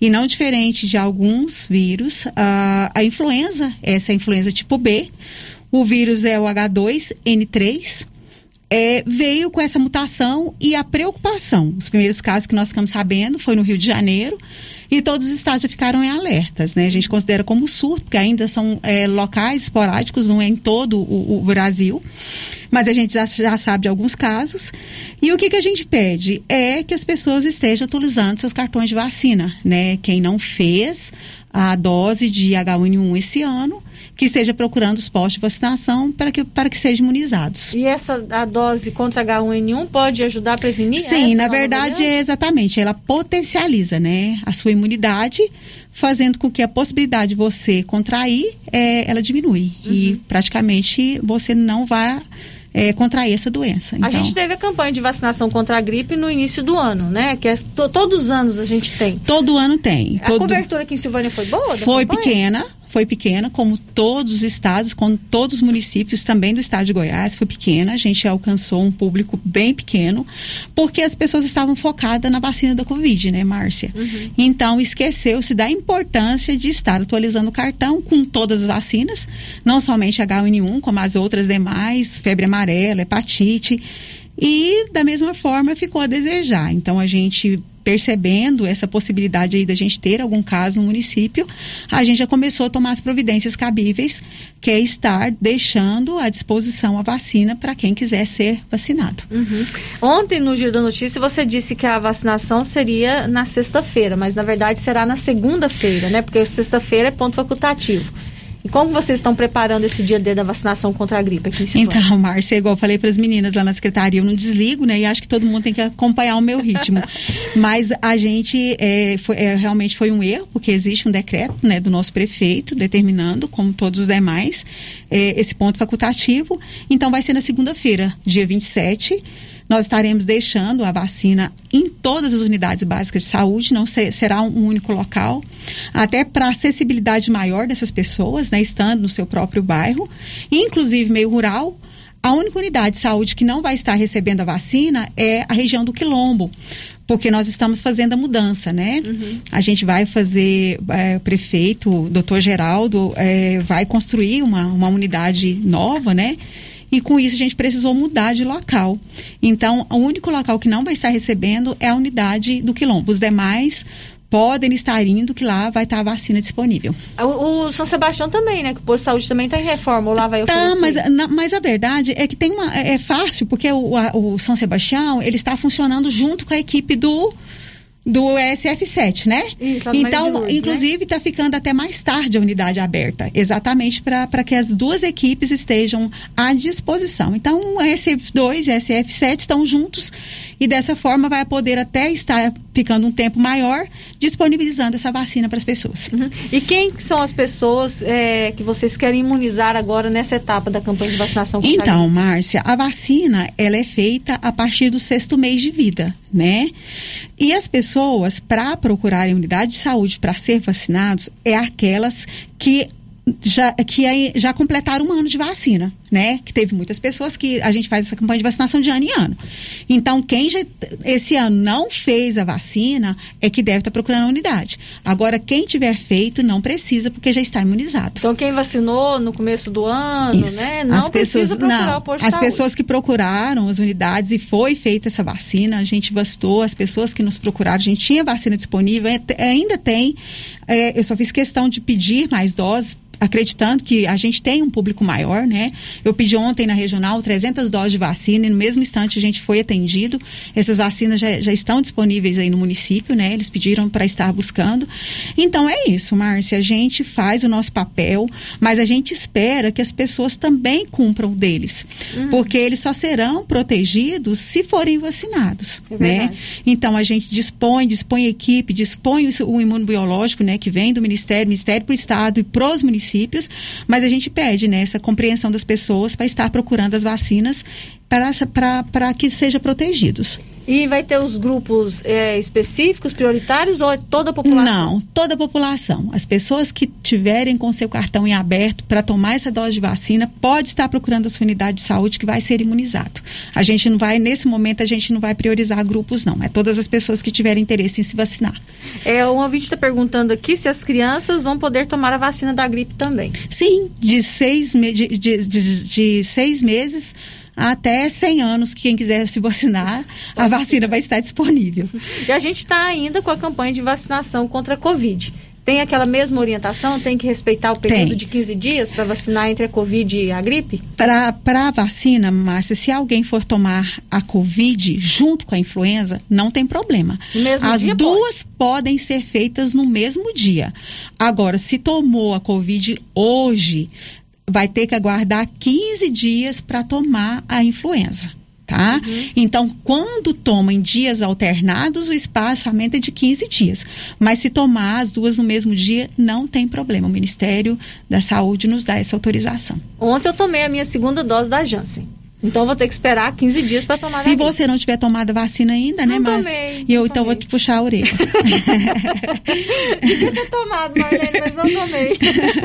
E não diferente de alguns vírus, a, a influenza, essa é a influenza tipo B, o vírus é o H2N3, é, veio com essa mutação e a preocupação. Os primeiros casos que nós ficamos sabendo foi no Rio de Janeiro e todos os estados já ficaram em alertas, né? A gente considera como surto, porque ainda são é, locais esporádicos, não é em todo o, o Brasil, mas a gente já, já, sabe de alguns casos. E o que, que a gente pede é que as pessoas estejam atualizando seus cartões de vacina, né? Quem não fez a dose de H1N1 esse ano, que esteja procurando os postos de vacinação para que, para que sejam imunizados. E essa a dose contra H1N1 pode ajudar a prevenir? Sim, na verdade, é exatamente. Ela potencializa né, a sua imunidade, fazendo com que a possibilidade de você contrair, é, ela diminui. Uhum. E praticamente você não vai é, contrair essa doença. Então, a gente teve a campanha de vacinação contra a gripe no início do ano, né? Que é, to, todos os anos a gente tem. Todo ano tem. A todo... cobertura aqui em Silvânia foi boa? Foi campanha? pequena, foi pequena, como todos os estados, como todos os municípios também do estado de Goiás, foi pequena. A gente alcançou um público bem pequeno, porque as pessoas estavam focadas na vacina da Covid, né, Márcia? Uhum. Então, esqueceu-se da importância de estar atualizando o cartão com todas as vacinas, não somente H1N1, como as outras demais, febre amarela, hepatite. E, da mesma forma, ficou a desejar. Então, a gente percebendo essa possibilidade aí da gente ter algum caso no município, a gente já começou a tomar as providências cabíveis, que é estar deixando à disposição a vacina para quem quiser ser vacinado. Uhum. Ontem, no Giro da Notícia, você disse que a vacinação seria na sexta-feira, mas na verdade será na segunda-feira, né? Porque sexta-feira é ponto facultativo. E como vocês estão preparando esse dia D da vacinação contra a gripe aqui em Silvânia? Então, Márcia, igual eu falei para as meninas lá na secretaria, eu não desligo, né? E acho que todo mundo tem que acompanhar o meu ritmo. Mas a gente é, foi, é, realmente foi um erro, porque existe um decreto né, do nosso prefeito determinando, como todos os demais, é, esse ponto facultativo. Então, vai ser na segunda-feira, dia 27 nós estaremos deixando a vacina em todas as unidades básicas de saúde, não ser, será um único local, até para acessibilidade maior dessas pessoas, né, estando no seu próprio bairro, inclusive meio rural. A única unidade de saúde que não vai estar recebendo a vacina é a região do Quilombo, porque nós estamos fazendo a mudança, né? Uhum. A gente vai fazer, é, o prefeito, o doutor Geraldo, é, vai construir uma, uma unidade nova, né? E com isso a gente precisou mudar de local. Então, o único local que não vai estar recebendo é a unidade do Quilombo. Os demais podem estar indo, que lá vai estar a vacina disponível. O, o São Sebastião também, né? Que o posto de saúde também está em reforma, lá vai oferecer. Tá, mas, na, mas a verdade é que tem uma. É, é fácil, porque o, a, o São Sebastião ele está funcionando junto com a equipe do do SF7, né? Isso, então, Luz, né? inclusive, está né? ficando até mais tarde a unidade aberta, exatamente para que as duas equipes estejam à disposição. Então, o SF2 e o SF7 estão juntos e dessa forma vai poder até estar ficando um tempo maior disponibilizando essa vacina para as pessoas. Uhum. E quem são as pessoas é, que vocês querem imunizar agora nessa etapa da campanha de vacinação? Então, Márcia, a vacina ela é feita a partir do sexto mês de vida, né? E as pessoas, para procurarem unidade de saúde para ser vacinados, é aquelas que já, que já completaram um ano de vacina, né? Que teve muitas pessoas que a gente faz essa campanha de vacinação de ano em ano. Então, quem já, esse ano não fez a vacina é que deve estar procurando a unidade. Agora, quem tiver feito não precisa porque já está imunizado. Então, quem vacinou no começo do ano, Isso. né? Não as pessoas, precisa procurar não, o posto As saúde. pessoas que procuraram as unidades e foi feita essa vacina, a gente vacinou as pessoas que nos procuraram, a gente tinha vacina disponível, ainda tem. É, eu só fiz questão de pedir mais doses acreditando que a gente tem um público maior, né? Eu pedi ontem na regional 300 doses de vacina e no mesmo instante a gente foi atendido. Essas vacinas já, já estão disponíveis aí no município, né? Eles pediram para estar buscando. Então é isso, Márcia. A gente faz o nosso papel, mas a gente espera que as pessoas também cumpram deles, uhum. porque eles só serão protegidos se forem vacinados, é né? Então a gente dispõe, dispõe equipe, dispõe o, o imunobiológico, né? Que vem do Ministério, Ministério para o Estado e pros municípios municípios, mas a gente pede né, essa compreensão das pessoas para estar procurando as vacinas para que sejam protegidos. E vai ter os grupos é, específicos, prioritários ou é toda a população? Não, toda a população. As pessoas que tiverem com seu cartão em aberto para tomar essa dose de vacina, pode estar procurando a sua unidade de saúde que vai ser imunizado. A gente não vai, nesse momento, a gente não vai priorizar grupos, não. É todas as pessoas que tiverem interesse em se vacinar. É, o ouvinte está perguntando aqui se as crianças vão poder tomar a vacina da gripe também. Sim, de seis, de, de, de, de seis meses até 100 anos, quem quiser se vacinar, a vacina vai estar disponível. E a gente está ainda com a campanha de vacinação contra a Covid. Tem aquela mesma orientação? Tem que respeitar o período Tem. de 15 dias para vacinar entre a Covid e a gripe? Para a vacina, Márcia, se alguém for tomar a Covid junto com a influenza, não tem problema. As duas pode. podem ser feitas no mesmo dia. Agora, se tomou a Covid hoje, vai ter que aguardar 15 dias para tomar a influenza. Tá? Uhum. Então, quando toma em dias alternados, o espaçamento é de 15 dias. Mas se tomar as duas no mesmo dia, não tem problema. O Ministério da Saúde nos dá essa autorização. Ontem eu tomei a minha segunda dose da Janssen. Então vou ter que esperar 15 dias para tomar Se você não tiver tomado a vacina ainda, né, Não Márcia? tomei, E eu não então vou te puxar a orelha. Devia ter tomado, Marlene, mas não tomei.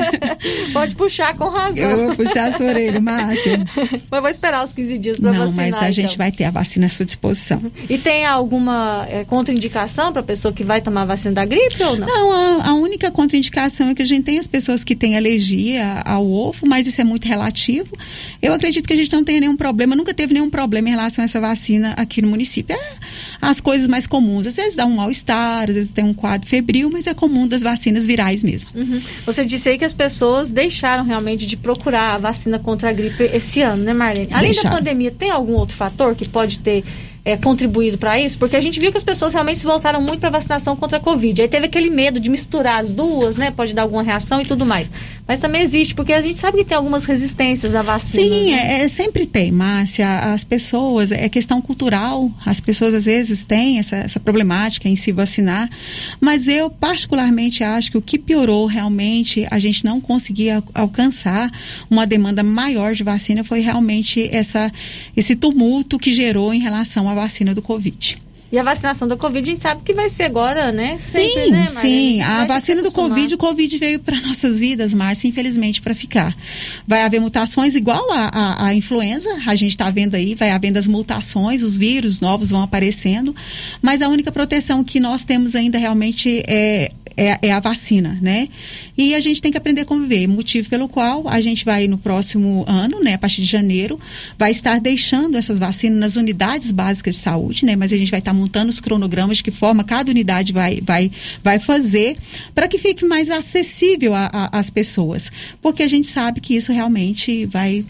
Pode puxar com razão. Eu vou puxar a sua orelha, Márcia. Mas vou esperar os 15 dias para Não, vacinar. mas a gente então. vai ter a vacina à sua disposição. E tem alguma é, contraindicação para a pessoa que vai tomar a vacina da gripe ou não? Não, a, a única contraindicação é que a gente tem as pessoas que têm alergia ao ovo, mas isso é muito relativo. Eu acredito que a gente não tem nenhum problema, nunca teve nenhum problema em relação a essa vacina aqui no município. É as coisas mais comuns. Às vezes dá um mal-estar, às vezes tem um quadro febril, mas é comum das vacinas virais mesmo. Uhum. Você disse aí que as pessoas deixaram realmente de procurar a vacina contra a gripe esse ano, né, Marlene? Além Deixaram. da pandemia, tem algum outro fator que pode ter é, contribuído para isso? Porque a gente viu que as pessoas realmente se voltaram muito para vacinação contra a Covid. Aí teve aquele medo de misturar as duas, né? Pode dar alguma reação e tudo mais. Mas também existe, porque a gente sabe que tem algumas resistências à vacina. Sim, né? é, é, sempre tem, Márcia. As pessoas, é questão cultural, as pessoas às vezes têm essa, essa problemática em se vacinar, mas eu particularmente acho que o que piorou realmente a gente não conseguir al- alcançar uma demanda maior de vacina foi realmente essa, esse tumulto que gerou em relação à vacina do Covid. E a vacinação da Covid, a gente sabe que vai ser agora, né? Sempre, sim, né, sim. A que vacina do. Covid, o Covid veio para nossas vidas, Márcia, infelizmente, para ficar. Vai haver mutações igual a, a, a influenza, a gente está vendo aí, vai havendo as mutações, os vírus novos vão aparecendo, mas a única proteção que nós temos ainda realmente é, é, é a vacina, né? E a gente tem que aprender a conviver, motivo pelo qual a gente vai no próximo ano, né, a partir de janeiro, vai estar deixando essas vacinas nas unidades básicas de saúde, né? Mas a gente vai estar montando os cronogramas de que forma cada unidade vai, vai, vai fazer para que fique mais acessível às pessoas. Porque a gente sabe que isso realmente vai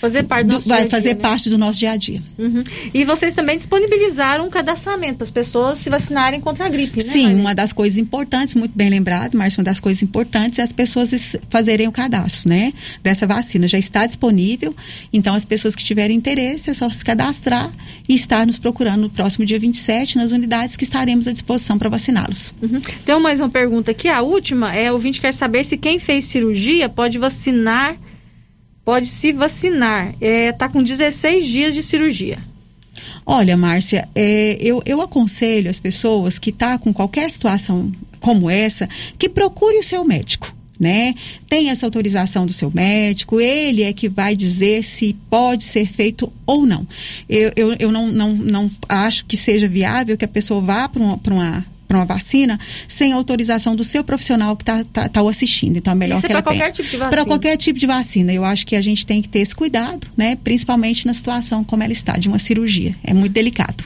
Fazer parte do, do- nosso vai dia a dia, fazer né? parte do nosso dia a dia. Uhum. E vocês também disponibilizaram um cadastramento para as pessoas se vacinarem contra a gripe, né? Sim, Marlene? uma das coisas importantes, muito bem lembrado, Márcia, uma das coisas importantes é as pessoas es- fazerem o cadastro, né? Dessa vacina. Já está disponível, então as pessoas que tiverem interesse é só se cadastrar e estar nos procurando no próximo dia 27 nas unidades que estaremos à disposição para vaciná-los. Uhum. Tem mais uma pergunta aqui, a última é, o ouvinte quer saber se quem fez cirurgia pode vacinar, pode se vacinar. É, tá com 16 dias de cirurgia. Olha, Márcia, é, eu, eu aconselho as pessoas que estão com qualquer situação como essa, que procure o seu médico. Né? Tem essa autorização do seu médico, ele é que vai dizer se pode ser feito ou não. Eu, eu, eu não, não, não acho que seja viável que a pessoa vá para uma, uma para uma vacina sem autorização do seu profissional que está tá, tá o assistindo. Então é melhor Isso é que ela pra tenha. qualquer tipo de vacina? Para qualquer tipo de vacina. Eu acho que a gente tem que ter esse cuidado, né? Principalmente na situação como ela está, de uma cirurgia. É muito delicado.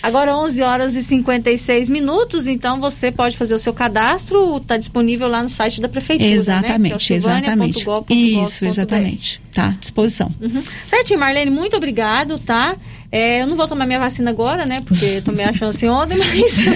Agora 11 horas e 56 minutos, então você pode fazer o seu cadastro, está disponível lá no site da prefeitura, Exatamente, né? É exatamente. Isso, exatamente. Tá à disposição. Uhum. Certinho, Marlene, muito obrigado, tá? É, eu não vou tomar minha vacina agora, né? Porque tomei a chance ontem, mas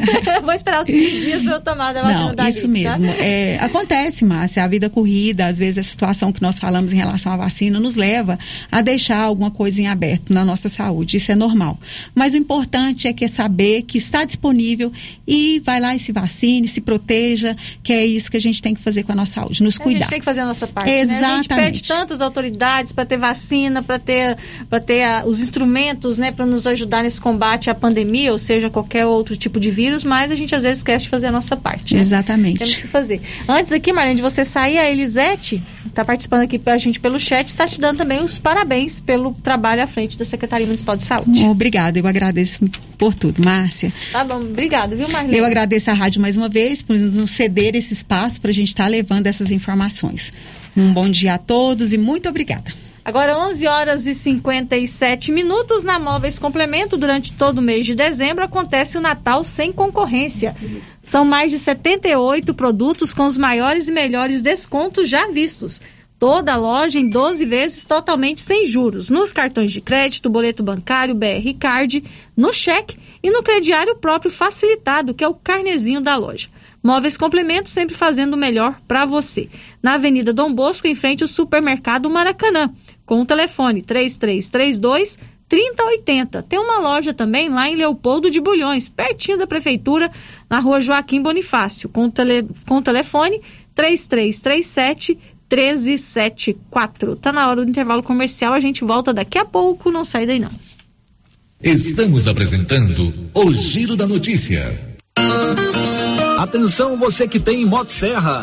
vou esperar os 15 dias para eu tomar a vacina Não, da isso gripe, tá? mesmo. É, acontece, Márcia, a vida corrida, às vezes a situação que nós falamos em relação à vacina nos leva a deixar alguma coisa em aberto na nossa saúde. Isso é normal. Mas o importante é que é saber que está disponível e vai lá e se vacine, se proteja, que é isso que a gente tem que fazer com a nossa saúde, nos A cuidar. gente tem que fazer a nossa parte. Né? A gente Exatamente. perde tantas autoridades para ter vacina, para ter, pra ter ah, os instrumentos né, para nos ajudar nesse combate à pandemia, ou seja, qualquer outro tipo de vírus, mas a gente às vezes esquece de fazer a nossa parte. Né? Exatamente. Temos que fazer. Antes aqui, Marlene, de você sair, a Elisete está participando aqui a gente pelo chat, está te dando também os parabéns pelo trabalho à frente da Secretaria Municipal de Saúde. Obrigada, eu agradeço por tudo, Márcia. Tá bom, obrigado, viu, Marlene? Eu agradeço a rádio mais uma vez por nos ceder esse espaço para a gente estar levando essas informações. Um bom dia a todos e muito obrigada. Agora 11 horas e 57 minutos na Móveis Complemento. Durante todo o mês de dezembro acontece o Natal sem concorrência. São mais de 78 produtos com os maiores e melhores descontos já vistos. Toda a loja em 12 vezes totalmente sem juros. Nos cartões de crédito, boleto bancário, BR Card, no cheque e no crediário próprio facilitado, que é o carnezinho da loja. Móveis Complemento sempre fazendo o melhor para você. Na Avenida Dom Bosco, em frente ao supermercado Maracanã, com o telefone 3332 3080. Tem uma loja também lá em Leopoldo de Bulhões, pertinho da prefeitura, na rua Joaquim Bonifácio, com, tele, com o telefone 3337 1374. Tá na hora do intervalo comercial, a gente volta daqui a pouco, não sai daí não. Estamos apresentando o Giro da Notícia. Atenção você que tem Motosserra.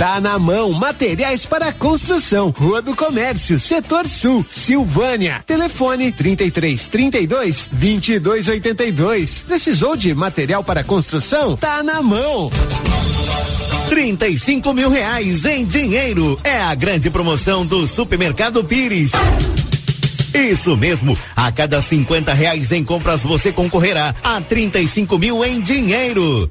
Tá na mão, materiais para construção, Rua do Comércio, Setor Sul, Silvânia. Telefone 33 32 22 82. Precisou de material para construção? Tá na mão. 35 mil reais em dinheiro. É a grande promoção do Supermercado Pires. Isso mesmo, a cada 50 reais em compras você concorrerá a 35 mil em dinheiro.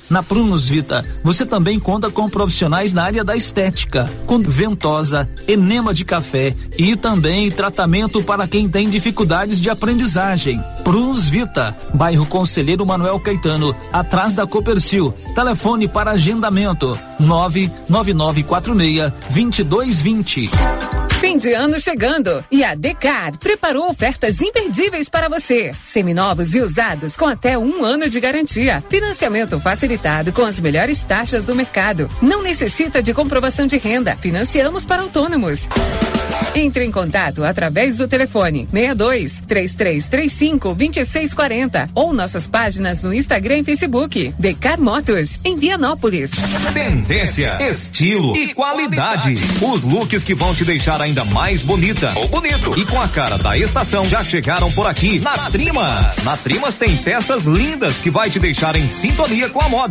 Na Prunus Vita, você também conta com profissionais na área da estética, com ventosa, enema de café e também tratamento para quem tem dificuldades de aprendizagem. Prunus Vita, bairro Conselheiro Manuel Caetano, atrás da Copercil. Telefone para agendamento: 99946 2220. Fim de ano chegando e a Decar preparou ofertas imperdíveis para você. Seminovos e usados com até um ano de garantia. Financiamento facilitado com as melhores taxas do mercado. Não necessita de comprovação de renda. Financiamos para autônomos. Entre em contato através do telefone 62 3335 2640 ou nossas páginas no Instagram e Facebook. Decar Motos, em Vianópolis. Tendência, estilo e qualidade. Os looks que vão te deixar ainda mais bonita ou bonito e com a cara da estação já chegaram por aqui na Trimas. Na Trimas tem peças lindas que vai te deixar em sintonia com a moda.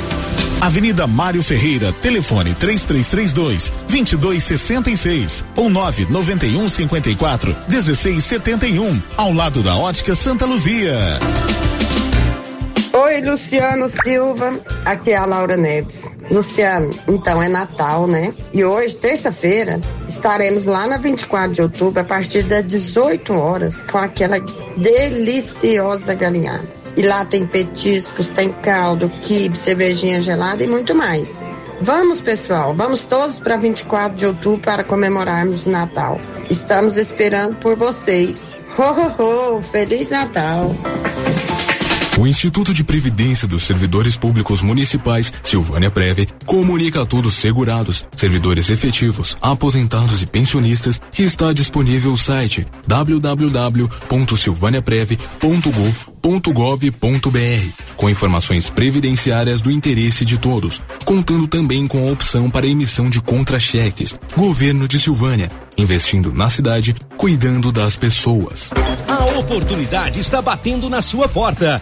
Avenida Mário Ferreira, telefone 3332 2266 ou 991 54 1671, ao lado da Ótica Santa Luzia. Oi, Luciano Silva. Aqui é a Laura Neves. Luciano, então é Natal, né? E hoje, terça-feira, estaremos lá na 24 de outubro a partir das 18 horas com aquela deliciosa galinhada. E lá tem petiscos, tem caldo, quibe, cervejinha gelada e muito mais. Vamos, pessoal, vamos todos para 24 de outubro para comemorarmos o Natal. Estamos esperando por vocês. Ho, ho, ho! Feliz Natal! O Instituto de Previdência dos Servidores Públicos Municipais, Silvânia Preve, comunica a todos segurados, servidores efetivos, aposentados e pensionistas que está disponível o site www.silvaniapreve.gov.br com informações previdenciárias do interesse de todos, contando também com a opção para emissão de contra-cheques. Governo de Silvânia, investindo na cidade, cuidando das pessoas. A oportunidade está batendo na sua porta.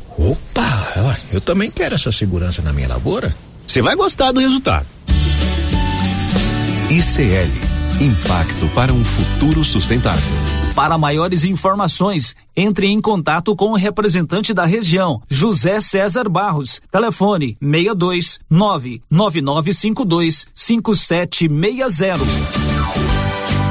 Opa, eu também quero essa segurança na minha lavoura. Você vai gostar do resultado. ICL Impacto para um futuro sustentável. Para maiores informações, entre em contato com o representante da região, José César Barros. Telefone 62 99952 5760.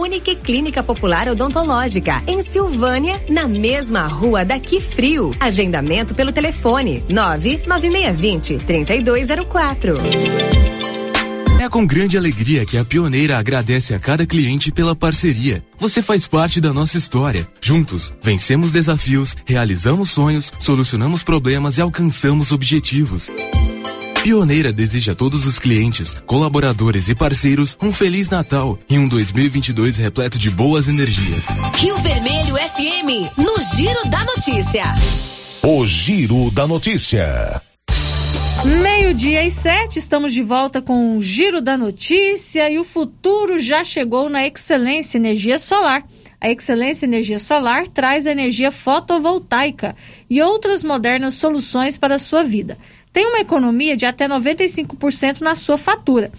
Unique Clínica Popular Odontológica, em Silvânia, na mesma rua daqui frio. Agendamento pelo telefone 99620 3204. É com grande alegria que a Pioneira agradece a cada cliente pela parceria. Você faz parte da nossa história. Juntos, vencemos desafios, realizamos sonhos, solucionamos problemas e alcançamos objetivos. Pioneira deseja a todos os clientes, colaboradores e parceiros um Feliz Natal e um 2022 repleto de boas energias. Rio Vermelho FM, no Giro da Notícia. O Giro da Notícia. Meio-dia e sete, estamos de volta com o Giro da Notícia e o futuro já chegou na Excelência Energia Solar. A Excelência Energia Solar traz energia fotovoltaica e outras modernas soluções para a sua vida tem uma economia de até 95% na sua fatura.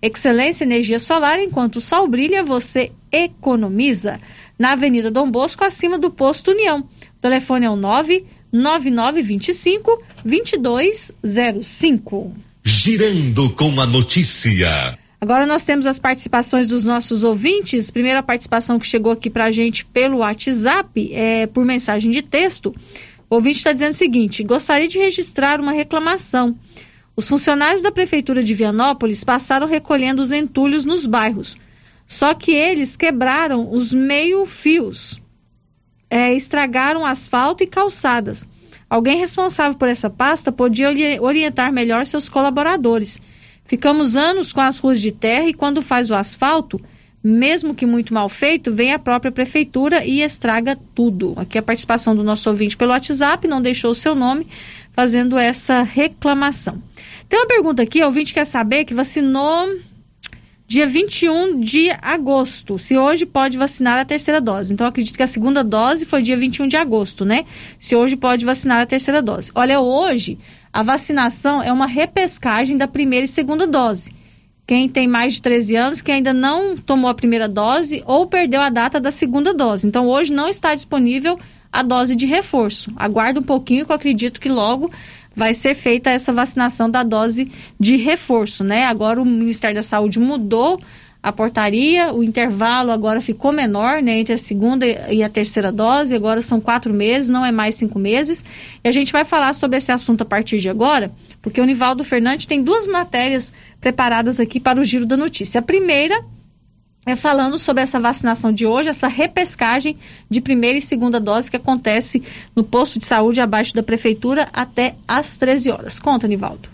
Excelência Energia Solar, enquanto o sol brilha, você economiza. Na Avenida Dom Bosco, acima do posto União. O telefone é o 99925 2205. Girando com a notícia. Agora nós temos as participações dos nossos ouvintes. Primeira participação que chegou aqui para a gente pelo WhatsApp, é por mensagem de texto. O ouvinte está dizendo o seguinte: gostaria de registrar uma reclamação. Os funcionários da Prefeitura de Vianópolis passaram recolhendo os entulhos nos bairros. Só que eles quebraram os meio-fios. é, estragaram asfalto e calçadas. Alguém responsável por essa pasta podia orientar melhor seus colaboradores. Ficamos anos com as ruas de terra e quando faz o asfalto, mesmo que muito mal feito, vem a própria prefeitura e estraga tudo. Aqui a participação do nosso ouvinte pelo WhatsApp, não deixou o seu nome, fazendo essa reclamação. Tem uma pergunta aqui, o ouvinte quer saber que vacinou dia 21 de agosto. Se hoje pode vacinar a terceira dose. Então, acredito que a segunda dose foi dia 21 de agosto, né? Se hoje pode vacinar a terceira dose. Olha, hoje a vacinação é uma repescagem da primeira e segunda dose. Quem tem mais de 13 anos, que ainda não tomou a primeira dose ou perdeu a data da segunda dose. Então, hoje não está disponível a dose de reforço. Aguarde um pouquinho, que eu acredito que logo vai ser feita essa vacinação da dose de reforço, né? Agora o Ministério da Saúde mudou a portaria, o intervalo agora ficou menor, né, entre a segunda e a terceira dose, agora são quatro meses, não é mais cinco meses. E a gente vai falar sobre esse assunto a partir de agora, porque o Nivaldo Fernandes tem duas matérias preparadas aqui para o Giro da Notícia. A primeira é falando sobre essa vacinação de hoje, essa repescagem de primeira e segunda dose que acontece no posto de saúde abaixo da prefeitura até às 13 horas. Conta, Nivaldo.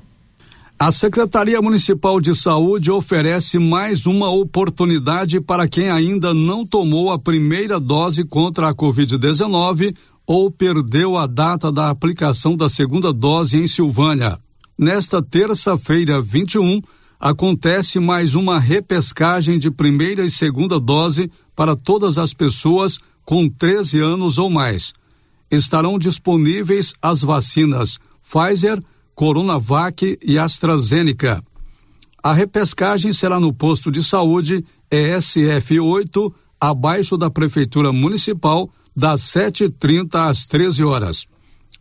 A Secretaria Municipal de Saúde oferece mais uma oportunidade para quem ainda não tomou a primeira dose contra a Covid-19 ou perdeu a data da aplicação da segunda dose em Silvânia. Nesta terça-feira, 21, acontece mais uma repescagem de primeira e segunda dose para todas as pessoas com 13 anos ou mais. Estarão disponíveis as vacinas Pfizer, Coronavac e AstraZeneca. A repescagem será no posto de saúde ESF8, abaixo da Prefeitura Municipal, das 7h30 às 13 horas.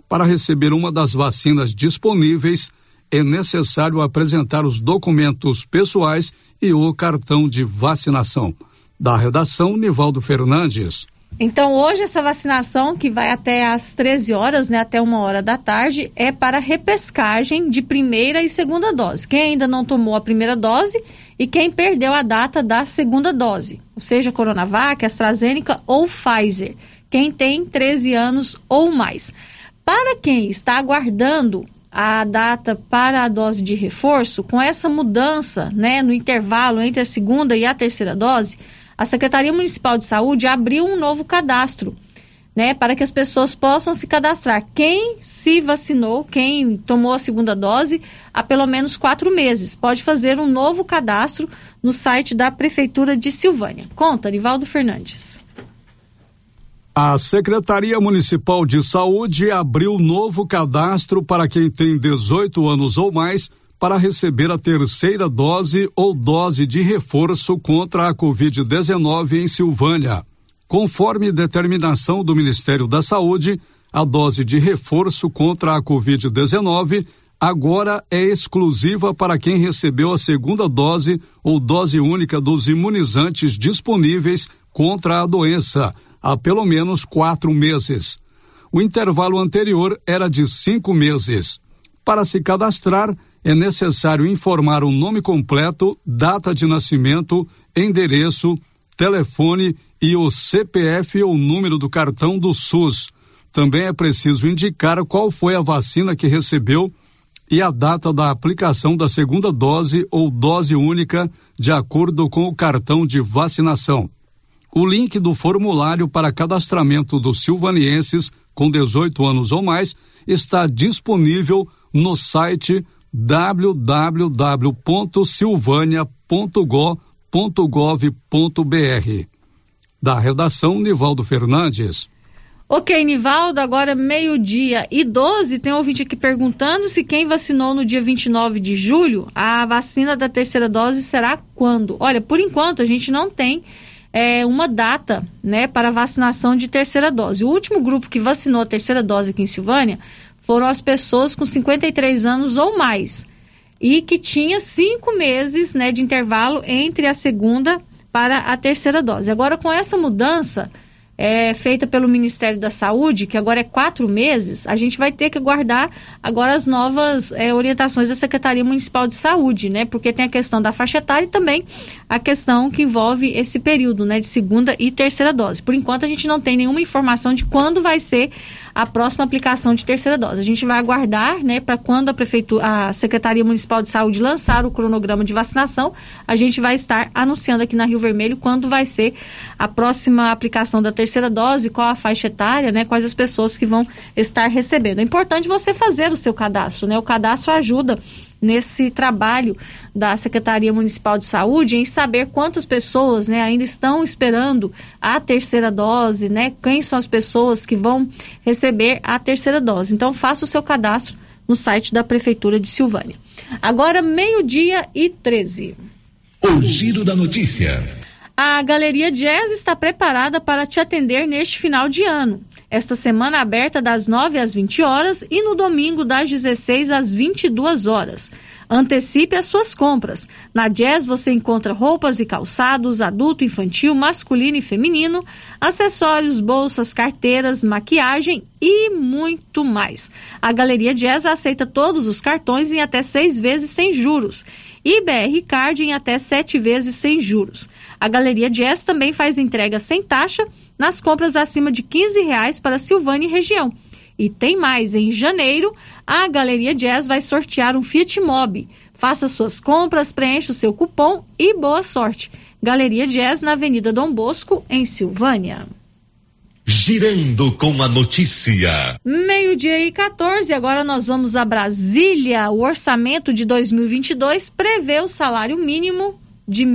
Para receber uma das vacinas disponíveis, é necessário apresentar os documentos pessoais e o cartão de vacinação. Da redação, Nivaldo Fernandes. Então, hoje, essa vacinação, que vai até às 13 horas, né, até uma hora da tarde, é para repescagem de primeira e segunda dose. Quem ainda não tomou a primeira dose e quem perdeu a data da segunda dose, ou seja, Coronavac, AstraZeneca ou Pfizer. Quem tem 13 anos ou mais. Para quem está aguardando a data para a dose de reforço, com essa mudança né, no intervalo entre a segunda e a terceira dose, a Secretaria Municipal de Saúde abriu um novo cadastro, né, para que as pessoas possam se cadastrar. Quem se vacinou, quem tomou a segunda dose, há pelo menos quatro meses, pode fazer um novo cadastro no site da Prefeitura de Silvânia. Conta, Nivaldo Fernandes. A Secretaria Municipal de Saúde abriu novo cadastro para quem tem 18 anos ou mais para receber a terceira dose ou dose de reforço contra a Covid-19 em Silvânia. Conforme determinação do Ministério da Saúde, a dose de reforço contra a Covid-19 agora é exclusiva para quem recebeu a segunda dose ou dose única dos imunizantes disponíveis contra a doença há pelo menos quatro meses. O intervalo anterior era de cinco meses. Para se cadastrar, é necessário informar o nome completo, data de nascimento, endereço, telefone e o CPF ou número do cartão do SUS. Também é preciso indicar qual foi a vacina que recebeu e a data da aplicação da segunda dose ou dose única, de acordo com o cartão de vacinação. O link do formulário para cadastramento dos silvanienses com 18 anos ou mais está disponível no site www.silvania.gov.br. Da redação, Nivaldo Fernandes. Ok, Nivaldo, agora meio-dia e 12. Tem um ouvinte aqui perguntando se quem vacinou no dia 29 de julho, a vacina da terceira dose será quando? Olha, por enquanto a gente não tem é, uma data né, para vacinação de terceira dose. O último grupo que vacinou a terceira dose aqui em Silvânia foram as pessoas com 53 anos ou mais e que tinha cinco meses né, de intervalo entre a segunda para a terceira dose. Agora, com essa mudança é, feita pelo Ministério da Saúde, que agora é quatro meses, a gente vai ter que guardar agora as novas é, orientações da Secretaria Municipal de Saúde, né? Porque tem a questão da faixa etária e também a questão que envolve esse período, né? De segunda e terceira dose. Por enquanto, a gente não tem nenhuma informação de quando vai ser a próxima aplicação de terceira dose. A gente vai aguardar, né, para quando a prefeitura, a Secretaria Municipal de Saúde lançar o cronograma de vacinação, a gente vai estar anunciando aqui na Rio Vermelho quando vai ser a próxima aplicação da terceira dose, qual a faixa etária, né, quais as pessoas que vão estar recebendo. É importante você fazer o seu cadastro, né? O cadastro ajuda nesse trabalho da Secretaria Municipal de Saúde em saber quantas pessoas né, ainda estão esperando a terceira dose, né? Quem são as pessoas que vão receber a terceira dose. Então, faça o seu cadastro no site da Prefeitura de Silvânia. Agora, meio-dia e 13. O Giro da Notícia. A Galeria Jazz está preparada para te atender neste final de ano. Esta semana aberta das 9 às 20 horas e no domingo das 16 às 22 horas. Antecipe as suas compras. Na Jazz você encontra roupas e calçados adulto, infantil, masculino e feminino, acessórios, bolsas, carteiras, maquiagem e muito mais. A Galeria Jazz aceita todos os cartões em até seis vezes sem juros e BR Card em até sete vezes sem juros. A Galeria Jazz também faz entrega sem taxa nas compras acima de 15 reais para Silvânia e região. E tem mais, em janeiro, a Galeria Jazz vai sortear um Fiat Mobi. Faça suas compras, preencha o seu cupom e boa sorte. Galeria Jazz na Avenida Dom Bosco, em Silvânia. Girando com a notícia. Meio-dia e 14, agora nós vamos a Brasília. O orçamento de 2022 prevê o salário mínimo de R$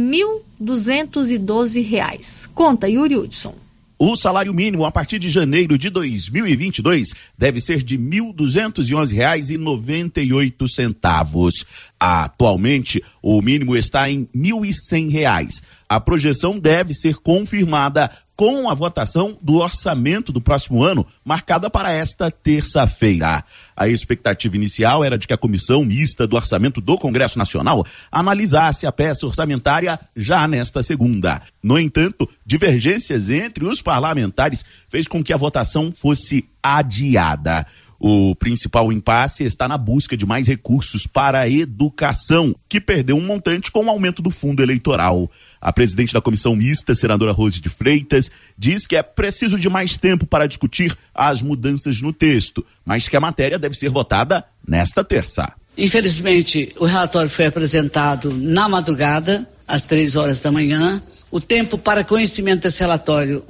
1.212. Conta, Yuri Hudson. O salário mínimo a partir de janeiro de 2022 deve ser de R$ 1.211,98. Atualmente, o mínimo está em R$ 1.100. A projeção deve ser confirmada com a votação do orçamento do próximo ano, marcada para esta terça-feira. A expectativa inicial era de que a comissão mista do orçamento do Congresso Nacional analisasse a peça orçamentária já nesta segunda. No entanto, divergências entre os parlamentares fez com que a votação fosse adiada. O principal impasse está na busca de mais recursos para a educação, que perdeu um montante com o aumento do fundo eleitoral. A presidente da comissão mista, senadora Rose de Freitas, diz que é preciso de mais tempo para discutir as mudanças no texto, mas que a matéria deve ser votada nesta terça. Infelizmente, o relatório foi apresentado na madrugada, às três horas da manhã. O tempo para conhecimento desse relatório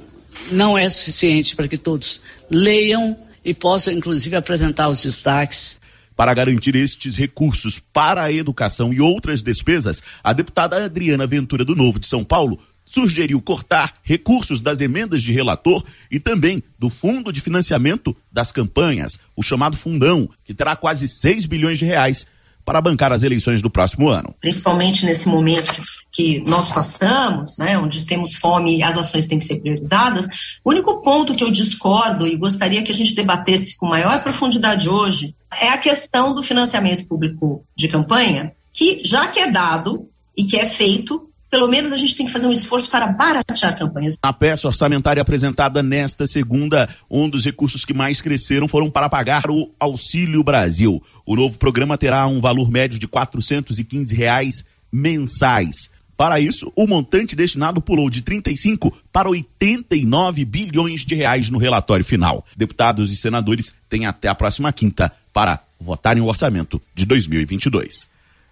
não é suficiente para que todos leiam e possam, inclusive, apresentar os destaques. Para garantir estes recursos para a educação e outras despesas, a deputada Adriana Ventura do Novo de São Paulo sugeriu cortar recursos das emendas de relator e também do fundo de financiamento das campanhas, o chamado fundão, que terá quase 6 bilhões de reais para bancar as eleições do próximo ano. Principalmente nesse momento que nós passamos, né, onde temos fome e as ações têm que ser priorizadas, o único ponto que eu discordo e gostaria que a gente debatesse com maior profundidade hoje é a questão do financiamento público de campanha, que já que é dado e que é feito, pelo menos a gente tem que fazer um esforço para baratear campanhas. Na peça orçamentária apresentada nesta segunda, um dos recursos que mais cresceram foram para pagar o Auxílio Brasil. O novo programa terá um valor médio de 415 reais mensais. Para isso, o montante destinado pulou de 35 para 89 bilhões de reais no relatório final. Deputados e senadores têm até a próxima quinta para votarem o orçamento de 2022.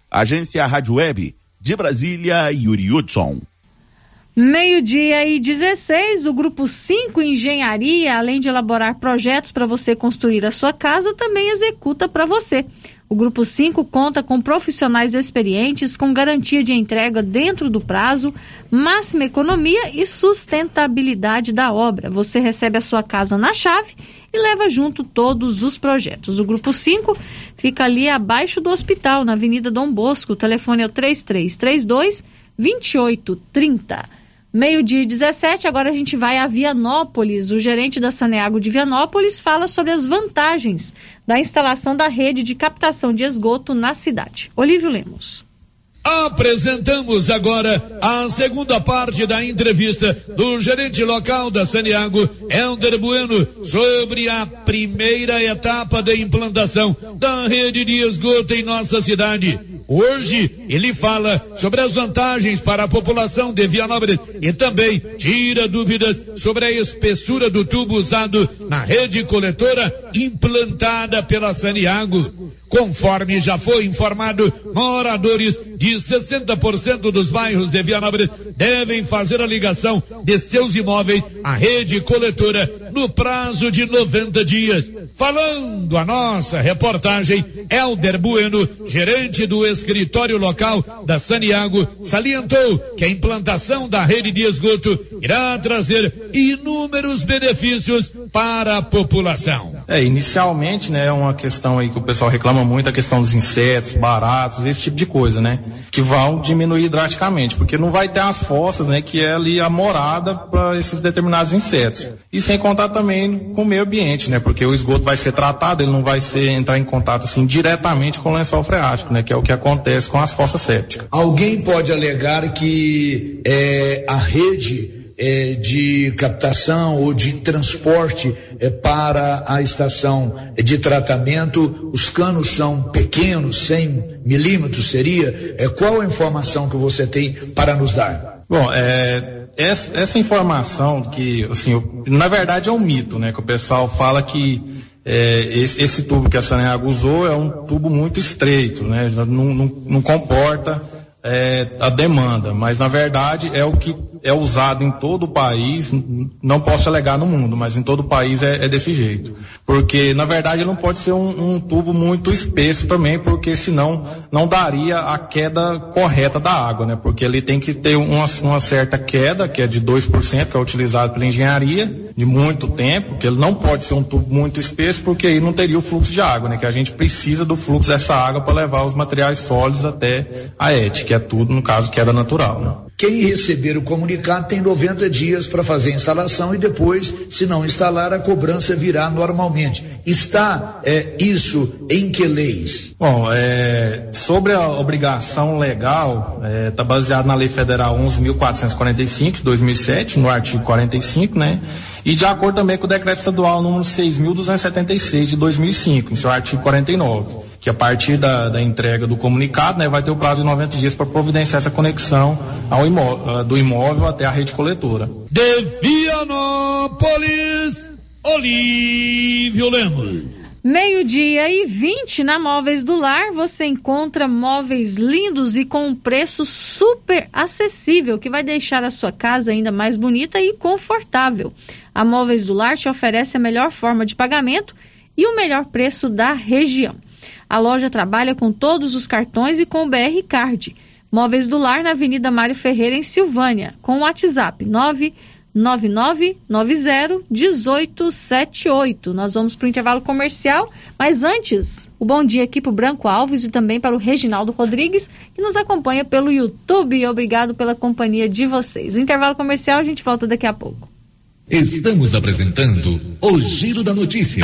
Agência Rádio Web de Brasília, Yuri Hudson. Meio-dia e 16, o Grupo 5 Engenharia, além de elaborar projetos para você construir a sua casa, também executa para você. O Grupo 5 conta com profissionais experientes, com garantia de entrega dentro do prazo, máxima economia e sustentabilidade da obra. Você recebe a sua casa na chave e leva junto todos os projetos. O Grupo 5 fica ali abaixo do hospital, na Avenida Dom Bosco. O telefone é o 3332 2830. Meio-dia e 17, agora a gente vai a Vianópolis. O gerente da Saneago de Vianópolis fala sobre as vantagens da instalação da rede de captação de esgoto na cidade. Olívio Lemos. Apresentamos agora a segunda parte da entrevista do gerente local da Saniago, Helder Bueno, sobre a primeira etapa da implantação da rede de esgoto em nossa cidade. Hoje ele fala sobre as vantagens para a população de Vianópolis e também tira dúvidas sobre a espessura do tubo usado na rede coletora implantada pela Saniago. Conforme já foi informado, moradores de 60% dos bairros de Vianópolis devem fazer a ligação de seus imóveis à rede coletora no prazo de 90 dias. Falando a nossa reportagem, Helder Bueno, gerente do escritório local da Saniago, salientou que a implantação da rede de esgoto irá trazer inúmeros benefícios para a população. É, inicialmente, né, é uma questão aí que o pessoal reclama muito, a questão dos insetos, baratos, esse tipo de coisa, né, que vão diminuir drasticamente, porque não vai ter as fossas, né, que é ali a morada para esses determinados insetos. E sem contar também com o meio ambiente, né, porque o esgoto vai ser tratado, ele não vai ser entrar em contato assim diretamente com o lençol freático, né, que é o que acontece com as fossas sépticas. Alguém pode alegar que é, a rede é, de captação ou de transporte é, para a estação de tratamento, os canos são pequenos, 100 milímetros seria? É, qual a informação que você tem para nos dar? Bom, é, essa, essa, informação que, assim, na verdade é um mito, né? Que o pessoal fala que é, esse, esse, tubo que a Saneago usou é um tubo muito estreito, né? Não, não, não comporta é, a demanda, mas na verdade é o que é usado em todo o país, não posso alegar no mundo, mas em todo o país é, é desse jeito. Porque na verdade não pode ser um, um, tubo muito espesso também, porque senão não daria a queda correta da água, né? Porque ele tem que ter uma, uma certa queda, que é de 2%, que é utilizado pela engenharia, de muito tempo, que ele não pode ser um tubo muito espesso, porque aí não teria o fluxo de água, né? Que a gente precisa do fluxo dessa água para levar os materiais sólidos até a ET, que é tudo, no caso, queda natural, né? Quem receber o comunicado tem 90 dias para fazer a instalação e depois, se não instalar, a cobrança virá normalmente. Está é, isso em que leis? Bom, é, sobre a obrigação legal, está é, tá baseado na Lei Federal 11.445 de 2007, no artigo 45, né? E de acordo também com o Decreto Estadual número 6.276 de 2005, em seu artigo 49, que a partir da, da entrega do comunicado, né, vai ter o prazo de 90 dias para providenciar essa conexão ao imóvel, do imóvel até a rede coletora. De Vianópolis, Olívio Lemos. Meio-dia e 20 na Móveis do Lar, você encontra móveis lindos e com um preço super acessível, que vai deixar a sua casa ainda mais bonita e confortável. A Móveis do Lar te oferece a melhor forma de pagamento e o melhor preço da região. A loja trabalha com todos os cartões e com o BR Card. Móveis do Lar na Avenida Mário Ferreira, em Silvânia, com o WhatsApp 999901878. Nós vamos para o intervalo comercial, mas antes, o bom dia aqui para o Branco Alves e também para o Reginaldo Rodrigues, que nos acompanha pelo YouTube. Obrigado pela companhia de vocês. O intervalo comercial a gente volta daqui a pouco. Estamos apresentando o Giro da Notícia.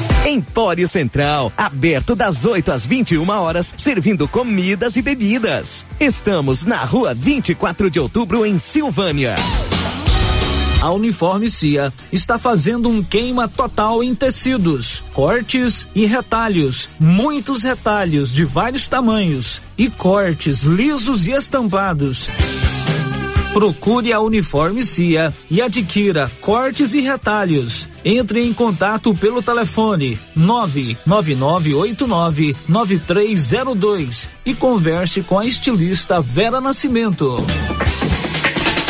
Empório Central, aberto das 8 às 21 horas, servindo comidas e bebidas. Estamos na rua 24 de outubro, em Silvânia. A Uniforme Cia está fazendo um queima total em tecidos, cortes e retalhos. Muitos retalhos de vários tamanhos e cortes lisos e estampados Procure a Uniforme Cia e adquira cortes e retalhos. Entre em contato pelo telefone 999899302 e converse com a estilista Vera Nascimento.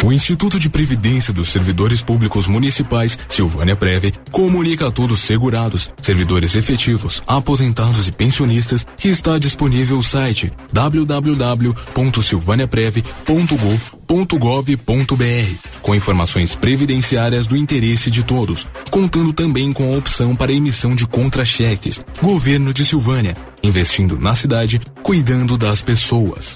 O Instituto de Previdência dos Servidores Públicos Municipais, Silvânia Preve, comunica a todos segurados, servidores efetivos, aposentados e pensionistas que está disponível o site www.silvaniapreve.gov.br com informações previdenciárias do interesse de todos, contando também com a opção para emissão de contra-cheques. Governo de Silvânia, investindo na cidade, cuidando das pessoas.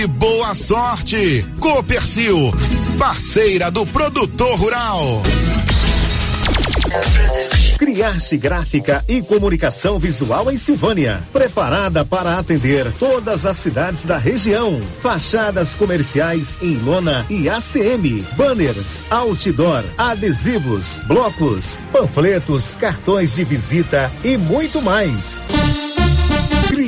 boa sorte. Copercil, parceira do produtor rural. Criarte Gráfica e Comunicação Visual em Silvânia. Preparada para atender todas as cidades da região. Fachadas comerciais em lona e ACM. Banners, outdoor, adesivos, blocos, panfletos, cartões de visita e muito mais.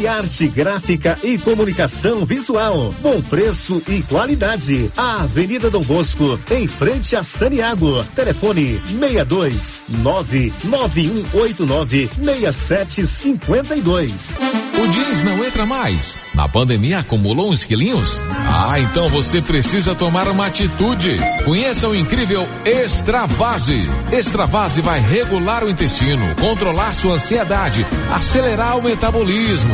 Criarte Gráfica e Comunicação Visual. Bom preço e qualidade. A Avenida Dom Bosco, em frente a Saniago. Telefone 62 99189 6752. O jeans não entra mais. Na pandemia acumulou uns quilinhos? Ah, então você precisa tomar uma atitude. Conheça o incrível Extravase. Extravase vai regular o intestino, controlar sua ansiedade, acelerar o metabolismo.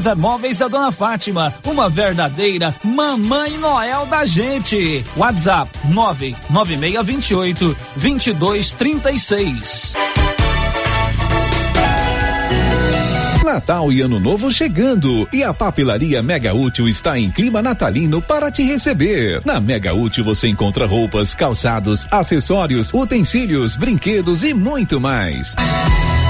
César Móveis da Dona Fátima, uma verdadeira mamãe Noel da gente. WhatsApp 99628 2236. Natal e Ano Novo chegando e a papelaria Mega Útil está em clima natalino para te receber. Na Mega Útil você encontra roupas, calçados, acessórios, utensílios, brinquedos e muito mais.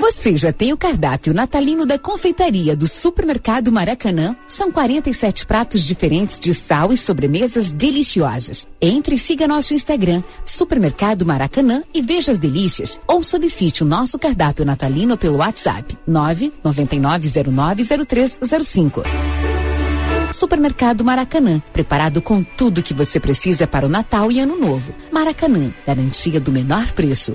Você já tem o cardápio natalino da confeitaria do Supermercado Maracanã? São 47 pratos diferentes de sal e sobremesas deliciosas. Entre e siga nosso Instagram, Supermercado Maracanã e veja as delícias. Ou solicite o nosso cardápio natalino pelo WhatsApp 999090305. Supermercado Maracanã, preparado com tudo que você precisa para o Natal e Ano Novo. Maracanã, garantia do menor preço.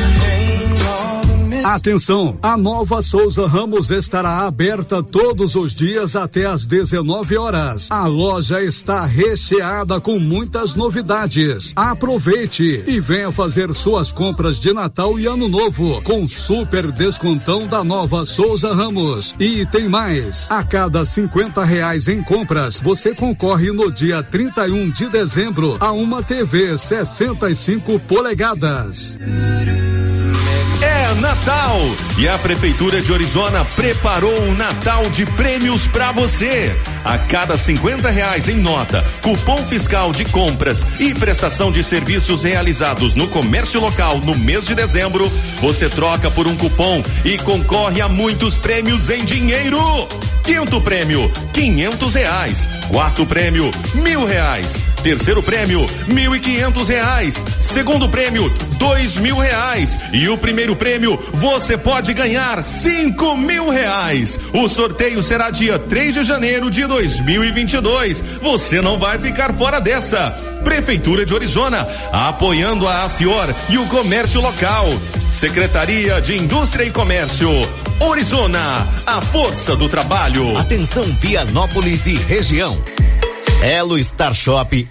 Atenção, a nova Souza Ramos estará aberta todos os dias até às 19 horas. A loja está recheada com muitas novidades. Aproveite e venha fazer suas compras de Natal e Ano Novo com super descontão da nova Souza Ramos. E tem mais, a cada 50 reais em compras, você concorre no dia 31 de dezembro a uma TV 65 polegadas. É Natal e a Prefeitura de Orizona preparou um Natal de prêmios para você. A cada 50 reais em nota, cupom fiscal de compras e prestação de serviços realizados no comércio local no mês de dezembro, você troca por um cupom e concorre a muitos prêmios em dinheiro. Quinto prêmio, quinhentos reais. Quarto prêmio, mil reais. Terceiro prêmio, mil e quinhentos reais. Segundo prêmio, dois mil reais. E o primeiro prêmio, você pode ganhar cinco mil reais. O sorteio será dia 3 de janeiro de 2022. Você não vai ficar fora dessa. Prefeitura de Orizona, apoiando a ACIOR e o comércio local. Secretaria de Indústria e Comércio. Orizona, a força do trabalho. Atenção Vianópolis e região. Elo Star Shop